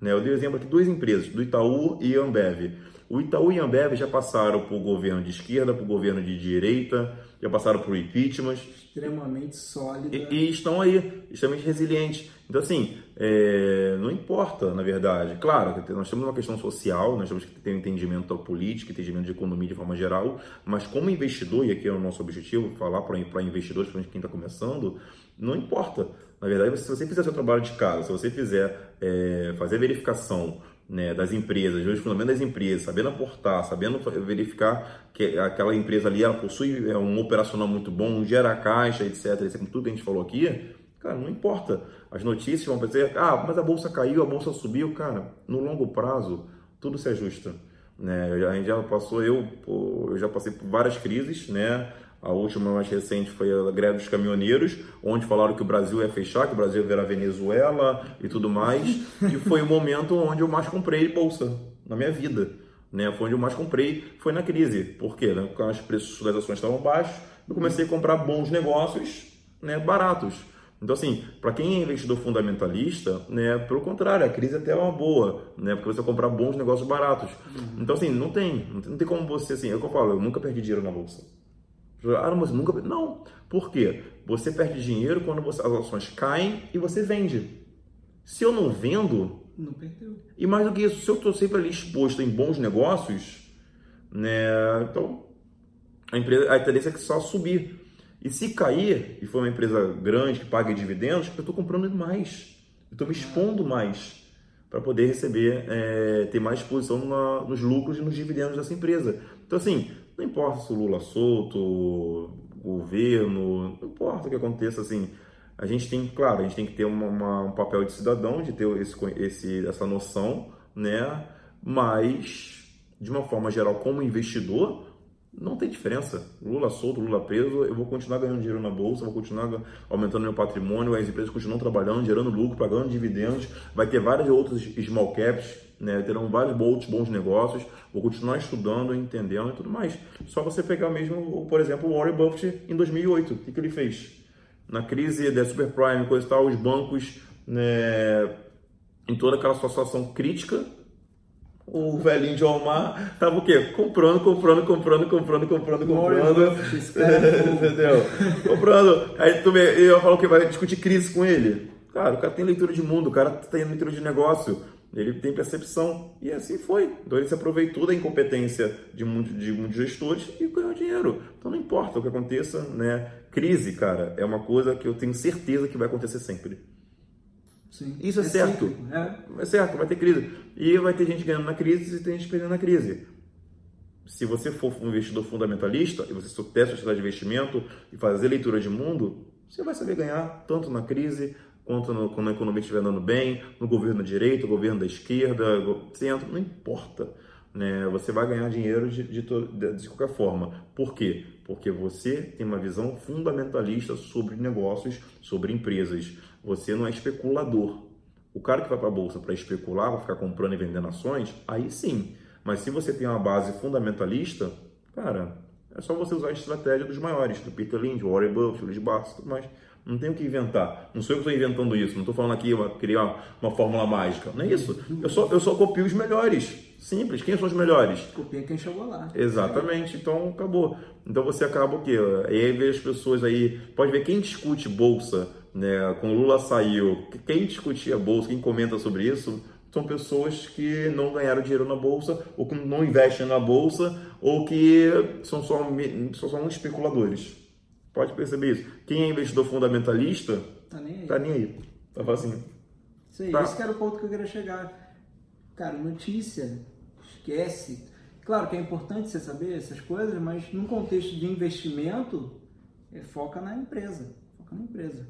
B: Né? Eu dei um exemplo aqui, duas empresas, do Itaú e Ambev. O Itaú e a Ambev já passaram por governo de esquerda, por governo de direita, já passaram por impeachment.
A: Extremamente sólida.
B: E, e estão aí, extremamente resilientes. Então, assim, é, não importa, na verdade. Claro, nós temos uma questão social, nós temos que ter um entendimento político, entendimento de economia de forma geral, mas como investidor, e aqui é o nosso objetivo, falar para investidores, para quem está começando, não importa. Na verdade, se você fizer seu trabalho de casa, se você fizer é, fazer verificação né, das empresas, ver os das empresas, sabendo aportar, sabendo verificar que aquela empresa ali ela possui é, um operacional muito bom, gera caixa, etc, etc, tudo que a gente falou aqui, cara, não importa. As notícias vão dizer, ah, mas a bolsa caiu, a bolsa subiu, cara, no longo prazo tudo se ajusta. Né? A gente já passou, eu, eu já passei por várias crises, né? A última mais recente foi a greve dos caminhoneiros, onde falaram que o Brasil ia fechar, que o Brasil ia virar Venezuela e tudo mais. e foi o momento onde eu mais comprei bolsa na minha vida. Né? Foi onde eu mais comprei, foi na crise. Por quê? Né? Porque os preços das ações estavam baixos, eu comecei a comprar bons negócios né, baratos. Então, assim, para quem é investidor fundamentalista, né, pelo contrário, a crise até é uma boa, né, porque você comprar bons negócios baratos. Uhum. Então, assim, não tem, não tem como você, assim, é o que eu falo, eu nunca perdi dinheiro na bolsa. Ah, mas nunca. Não. Por quê? Você perde dinheiro quando você, as ações caem e você vende. Se eu não vendo.
A: Não perdeu.
B: E mais do que isso, se eu estou sempre ali exposto em bons negócios, né? Então, a empresa, a tendência é que só subir. E se cair, e for uma empresa grande que paga dividendos, eu estou comprando mais. Eu estou me expondo mais para poder receber, é, ter mais exposição na, nos lucros e nos dividendos dessa empresa. Então, assim, não importa se o Lula solto, governo, não importa o que aconteça, assim, a gente tem, claro, a gente tem que ter uma, uma, um papel de cidadão, de ter esse, esse, essa noção, né? Mas, de uma forma geral, como investidor, não tem diferença. Lula solto, Lula preso, eu vou continuar ganhando dinheiro na bolsa, vou continuar aumentando meu patrimônio, as empresas continuam trabalhando, gerando lucro, pagando dividendos, vai ter vários outros small caps, né? terão vários outros bons negócios, vou continuar estudando, entendendo e tudo mais. Só você pegar mesmo, por exemplo, o Warren Buffett em 2008, o que, que ele fez? Na crise da superprime, coisa e tal, os bancos, né, em toda aquela situação crítica, o velhinho de Omar tava o quê? Comprando, comprando, comprando, comprando, comprando, comprando. Entendeu? comprando. Aí tu me, eu falo que vai discutir crise com ele. Cara, o cara tem leitura de mundo, o cara tem leitura de negócio, ele tem percepção. E assim foi. Então ele se aproveitou da incompetência de muitos, de muitos gestores e ganhou dinheiro. Então não importa o que aconteça, né? Crise, cara, é uma coisa que eu tenho certeza que vai acontecer sempre.
A: Sim.
B: Isso é, é certo.
A: é.
B: é certo, vai ter crise. E vai ter gente ganhando na crise e tem gente perdendo na crise. Se você for um investidor fundamentalista e você souber sua estratégia de investimento e fazer leitura de mundo, você vai saber ganhar tanto na crise quanto no, quando a economia estiver andando bem, no governo da direita, no governo da esquerda, centro, não importa. Né? Você vai ganhar dinheiro de, de, de qualquer forma. Por quê? Porque você tem uma visão fundamentalista sobre negócios, sobre empresas. Você não é especulador. O cara que vai para a bolsa para especular, vai ficar comprando e vendendo ações, aí sim. Mas se você tem uma base fundamentalista, cara, É só você usar a estratégia dos maiores, do Peter Lynch, Warren Buffett, Luiz Barça, tudo mais. Não tem o que inventar. Não sou eu que estou inventando isso. Não estou falando aqui uma, criar uma, fórmula mágica. Não é isso. Eu só, eu só copio os melhores. Simples. Quem são os melhores?
A: Copia quem chegou lá.
B: Exatamente. Então acabou. Então você acaba o quê? E aí vê as pessoas aí. Pode ver quem discute bolsa, né? Com o Lula saiu. Quem discutia bolsa, quem comenta sobre isso, são pessoas que não ganharam dinheiro na bolsa, ou que não investem na bolsa, ou que são só, são só especuladores. Pode perceber isso. Quem é investidor fundamentalista,
A: tá nem aí.
B: Tá nem aí. Tá.
A: Isso aí, tá. esse era o ponto que eu queria chegar. Cara, notícia, esquece. Claro que é importante você saber essas coisas, mas num contexto de investimento, é, foca na empresa. Foca na empresa.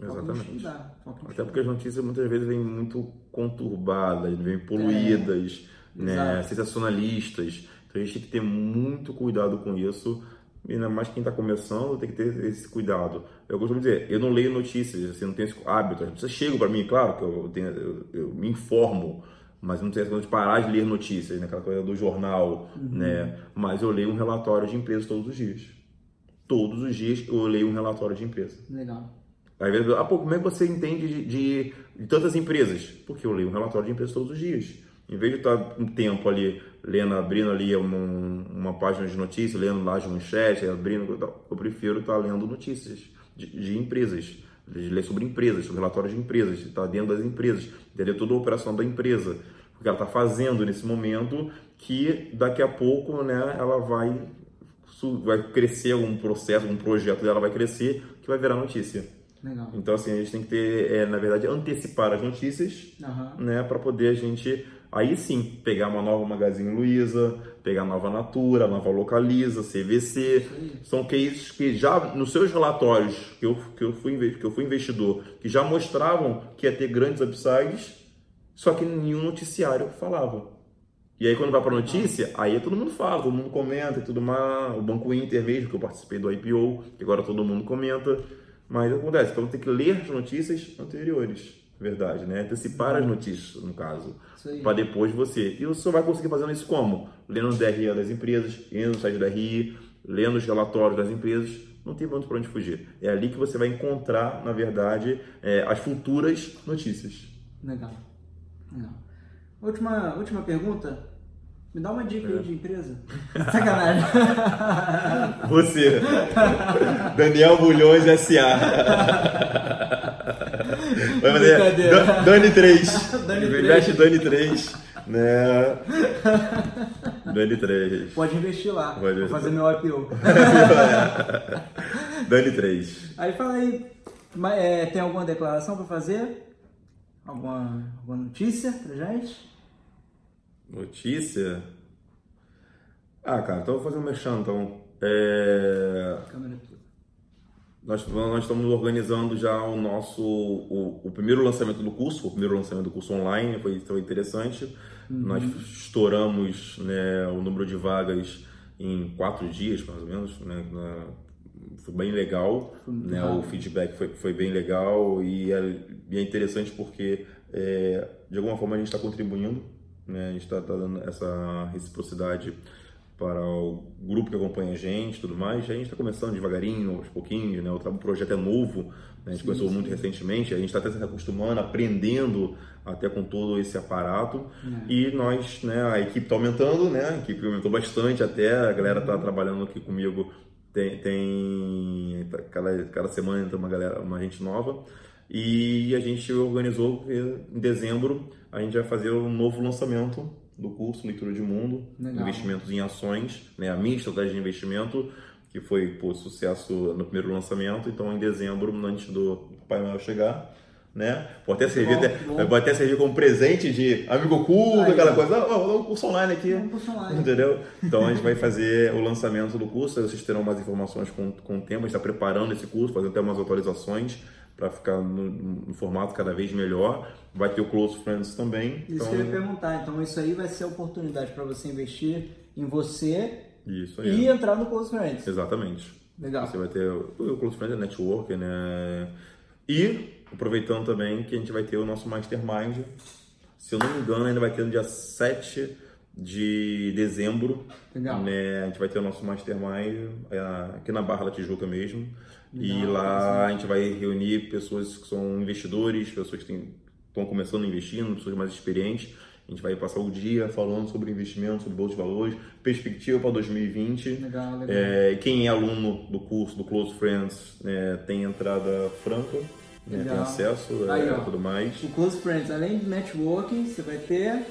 B: Exatamente. Estudar, Até porque as notícias muitas vezes vêm muito conturbadas, vêm poluídas, é, né, sensacionalistas. Então a gente tem que ter muito cuidado com isso. Ainda mais quem está começando tem que ter esse cuidado. Eu costumo dizer, eu não leio notícias, assim, não tenho esse hábito. As notícias chegam para mim, claro que eu, tenho, eu, eu, me informo, mas não tenho essa de parar de ler notícias, né? aquela coisa do jornal, uhum. né? Mas eu leio um relatório de empresa todos os dias. Todos os dias eu leio um relatório de empresa.
A: Legal.
B: Às vezes, ah, pô, como é que você entende de, de, de, tantas empresas? Porque eu leio um relatório de empresas todos os dias. Em vez de estar um tempo ali, lendo, abrindo ali uma, uma página de notícias, lendo lá as manchetes, abrindo, eu prefiro estar lendo notícias de, de empresas, de ler sobre empresas, sobre relatórios de empresas, estar dentro das empresas, entender toda a operação da empresa, o que ela está fazendo nesse momento, que daqui a pouco né, ela vai, vai crescer algum processo, algum projeto dela vai crescer, que vai virar notícia.
A: Legal.
B: Então, assim, a gente tem que ter, é, na verdade, antecipar as notícias,
A: uhum.
B: né, para poder a gente, aí sim, pegar uma nova Magazine Luiza, pegar a nova Natura, a nova Localiza, CVC. São cases que já, nos seus relatórios, que eu, que, eu fui, que eu fui investidor, que já mostravam que ia ter grandes upsides, só que nenhum noticiário falava. E aí, quando vai para notícia, aí todo mundo fala, todo mundo comenta e tudo mais. O Banco Inter mesmo, que eu participei do IPO, que agora todo mundo comenta. Mas acontece, então tem que ler as notícias anteriores, verdade, né? Antecipar as notícias, no caso, para depois você. E você só vai conseguir fazendo isso como? Lendo o DRI das empresas, indo no site da RI, lendo os relatórios das empresas, não tem muito para onde fugir. É ali que você vai encontrar, na verdade, é, as futuras notícias.
A: Legal. Legal. Última, última pergunta. Me dá uma dica é. aí de empresa. Sacanagem.
B: Você. Daniel Bulhões S.A. Vai fazer Dani 3. Dani Investe Dani 3. Né? Dani 3.
A: Pode investir lá. Pode Vou fazer meu IPO.
B: Dani 3.
A: Aí fala aí. É, tem alguma declaração para fazer? Alguma, alguma notícia pra gente?
B: Notícia? Ah, cara, então vou fazer um mexão, então. É... Nós, nós estamos organizando já o nosso o, o, primeiro lançamento do curso, o primeiro lançamento do curso online, foi, foi interessante. Uhum. Nós estouramos né, o número de vagas em quatro dias, mais ou menos. Né, na, foi bem legal, né, o feedback foi, foi bem legal e é, e é interessante porque é, de alguma forma a gente está contribuindo né? A gente está tá dando essa reciprocidade para o grupo que acompanha a gente tudo mais. A gente está começando devagarinho, aos pouquinhos, né? O projeto é novo, né? a gente sim, começou sim. muito recentemente, a gente está até se acostumando, aprendendo até com todo esse aparato. É. E nós, né, a equipe está aumentando, né? A equipe aumentou bastante até, a galera está uhum. trabalhando aqui comigo, tem, tem cada, cada semana entra uma galera, uma gente nova. E a gente organizou em dezembro a gente vai fazer um novo lançamento do curso Leitura de Mundo, Legal. investimentos em ações, né? a minha estratégia de investimento, que foi por sucesso no primeiro lançamento. Então, em dezembro, antes do Papai Noel chegar, né? Pode até servir, bom, até, bom. pode até servir como presente de amigo oculto, aquela coisa. Oh, um curso online aqui. Um
A: curso online.
B: Entendeu? Então a gente vai fazer o lançamento do curso, vocês terão mais informações com, com o tempo, a gente está preparando esse curso, fazendo até umas atualizações para ficar no, no, formato cada vez melhor. Vai ter o Close Friends também.
A: Isso então... que eu ia perguntar. Então, isso aí vai ser a oportunidade para você investir em você e entrar no Close Friends.
B: Exatamente.
A: Legal.
B: Você vai ter o Close Friends, é network, né? E aproveitando também que a gente vai ter o nosso Mastermind. Se eu não me engano, ainda vai ter no dia 7 de dezembro.
A: Legal.
B: Né, a gente vai ter o nosso Mastermind é, aqui na Barra da Tijuca mesmo. E lá a gente vai reunir pessoas que são investidores, pessoas que estão começando investindo, pessoas mais experientes. A gente vai passar o dia falando sobre investimento, sobre bolsa de valores, perspectiva para 2020.
A: Legal, legal.
B: É, quem é aluno do curso do Close Friends né, tem entrada franca, né, tem acesso
A: Aí,
B: é,
A: ó,
B: tudo mais.
A: O Close Friends, além de networking, você vai ter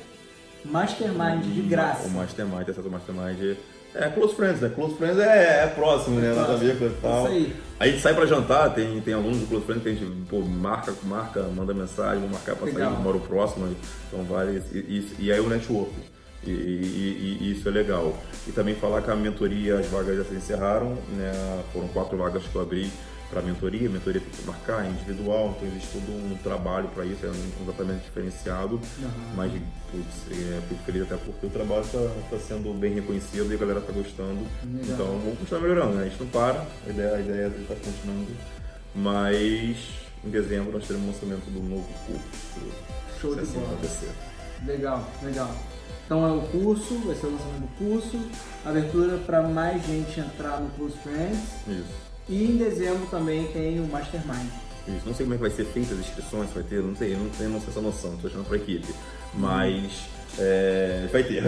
A: Mastermind de graça.
B: O Mastermind, acesso ao Mastermind. É Close Friends, né? Close Friends é, é próximo, né? Nada a ver com tal.
A: Isso aí.
B: A gente sai pra jantar, tem, tem alunos do Close Friends que a gente pô, marca, marca, manda mensagem, vou marcar pra
A: Legal.
B: sair, moro próximo, então vale. E, e, e aí o network. E, e- e isso é legal. E também falar que a mentoria, as vagas já se encerraram, né? Foram quatro vagas que eu abri para mentoria, mentoria tem que marcar, é individual, então existe todo um trabalho para isso, é um tratamento diferenciado, mas putz, é, fico feliz até porque o trabalho está sendo bem reconhecido e a galera está gostando,
A: Legal.
B: então vamos continuar melhorando, né? a gente não para, a ideia, a ideia é estar continuando, mas em dezembro nós teremos o lançamento do novo curso,
A: Show de
B: assim
A: bola.
B: acontecer.
A: Legal, legal. Então é o curso, vai ser o lançamento do curso, abertura para mais gente entrar no Close Friends.
B: Isso.
A: E em dezembro também tem o Mastermind.
B: Isso, não sei como é que vai ser feita as inscrições, vai ter, não sei, não tenho, essa noção, estou achando para a equipe. Mas é, vai ter.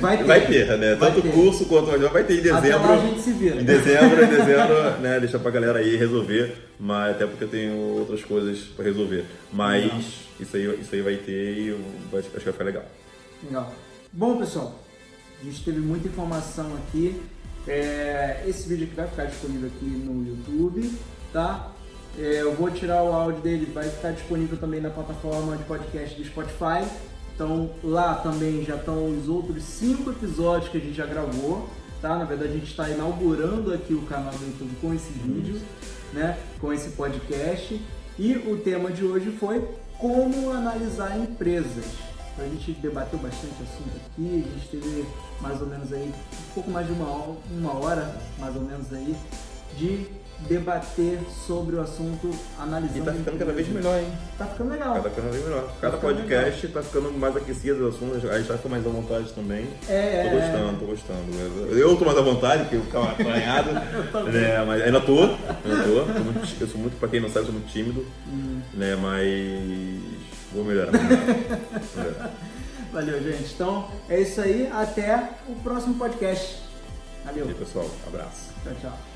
A: Vai ter.
B: Vai ter, né?
A: Vai
B: Tanto
A: ter.
B: o curso quanto vai ter em
A: Até
B: dezembro.
A: lá a gente se vira.
B: Em dezembro, em dezembro, né? Deixa pra galera aí resolver, mas até porque eu tenho outras coisas para resolver. Mas
A: Legal.
B: isso aí, isso aí vai ter e acho, acho que vai ficar legal.
A: Legal. Bom, pessoal, a gente teve muita informação aqui. É, esse vídeo aqui vai ficar disponível aqui no YouTube, tá? É, eu vou tirar o áudio dele, vai ficar disponível também na plataforma de podcast do Spotify. Então lá também já estão os outros cinco episódios que a gente já gravou, tá? Na verdade a gente está inaugurando aqui o canal do YouTube com esse vídeo, né? Com esse podcast. E o tema de hoje foi como analisar empresas. Então, a gente debateu bastante assunto aqui, a gente teve mais ou menos aí um pouco mais de uma hora, uma hora mais ou menos aí de debater sobre o assunto analisando.
B: E tá ficando cada vez melhor, hein?
A: Tá ficando legal.
B: Cada cada vez melhor. Cada
A: ficando
B: podcast tá ficando mais aquecido, os assuntos, a gente tá ficando mais à vontade também.
A: É,
B: Tô gostando, tô gostando. Eu tô mais à vontade, porque eu ficava apanhado. né? Mas ainda tô, ainda tô. Eu sou muito, pra quem não sabe, eu sou muito tímido.
A: Hum.
B: Né? Mas vou melhorar.
A: Valeu, gente. Então é isso aí. Até o próximo podcast. Valeu.
B: E aí, pessoal, abraço.
A: Tchau, tchau.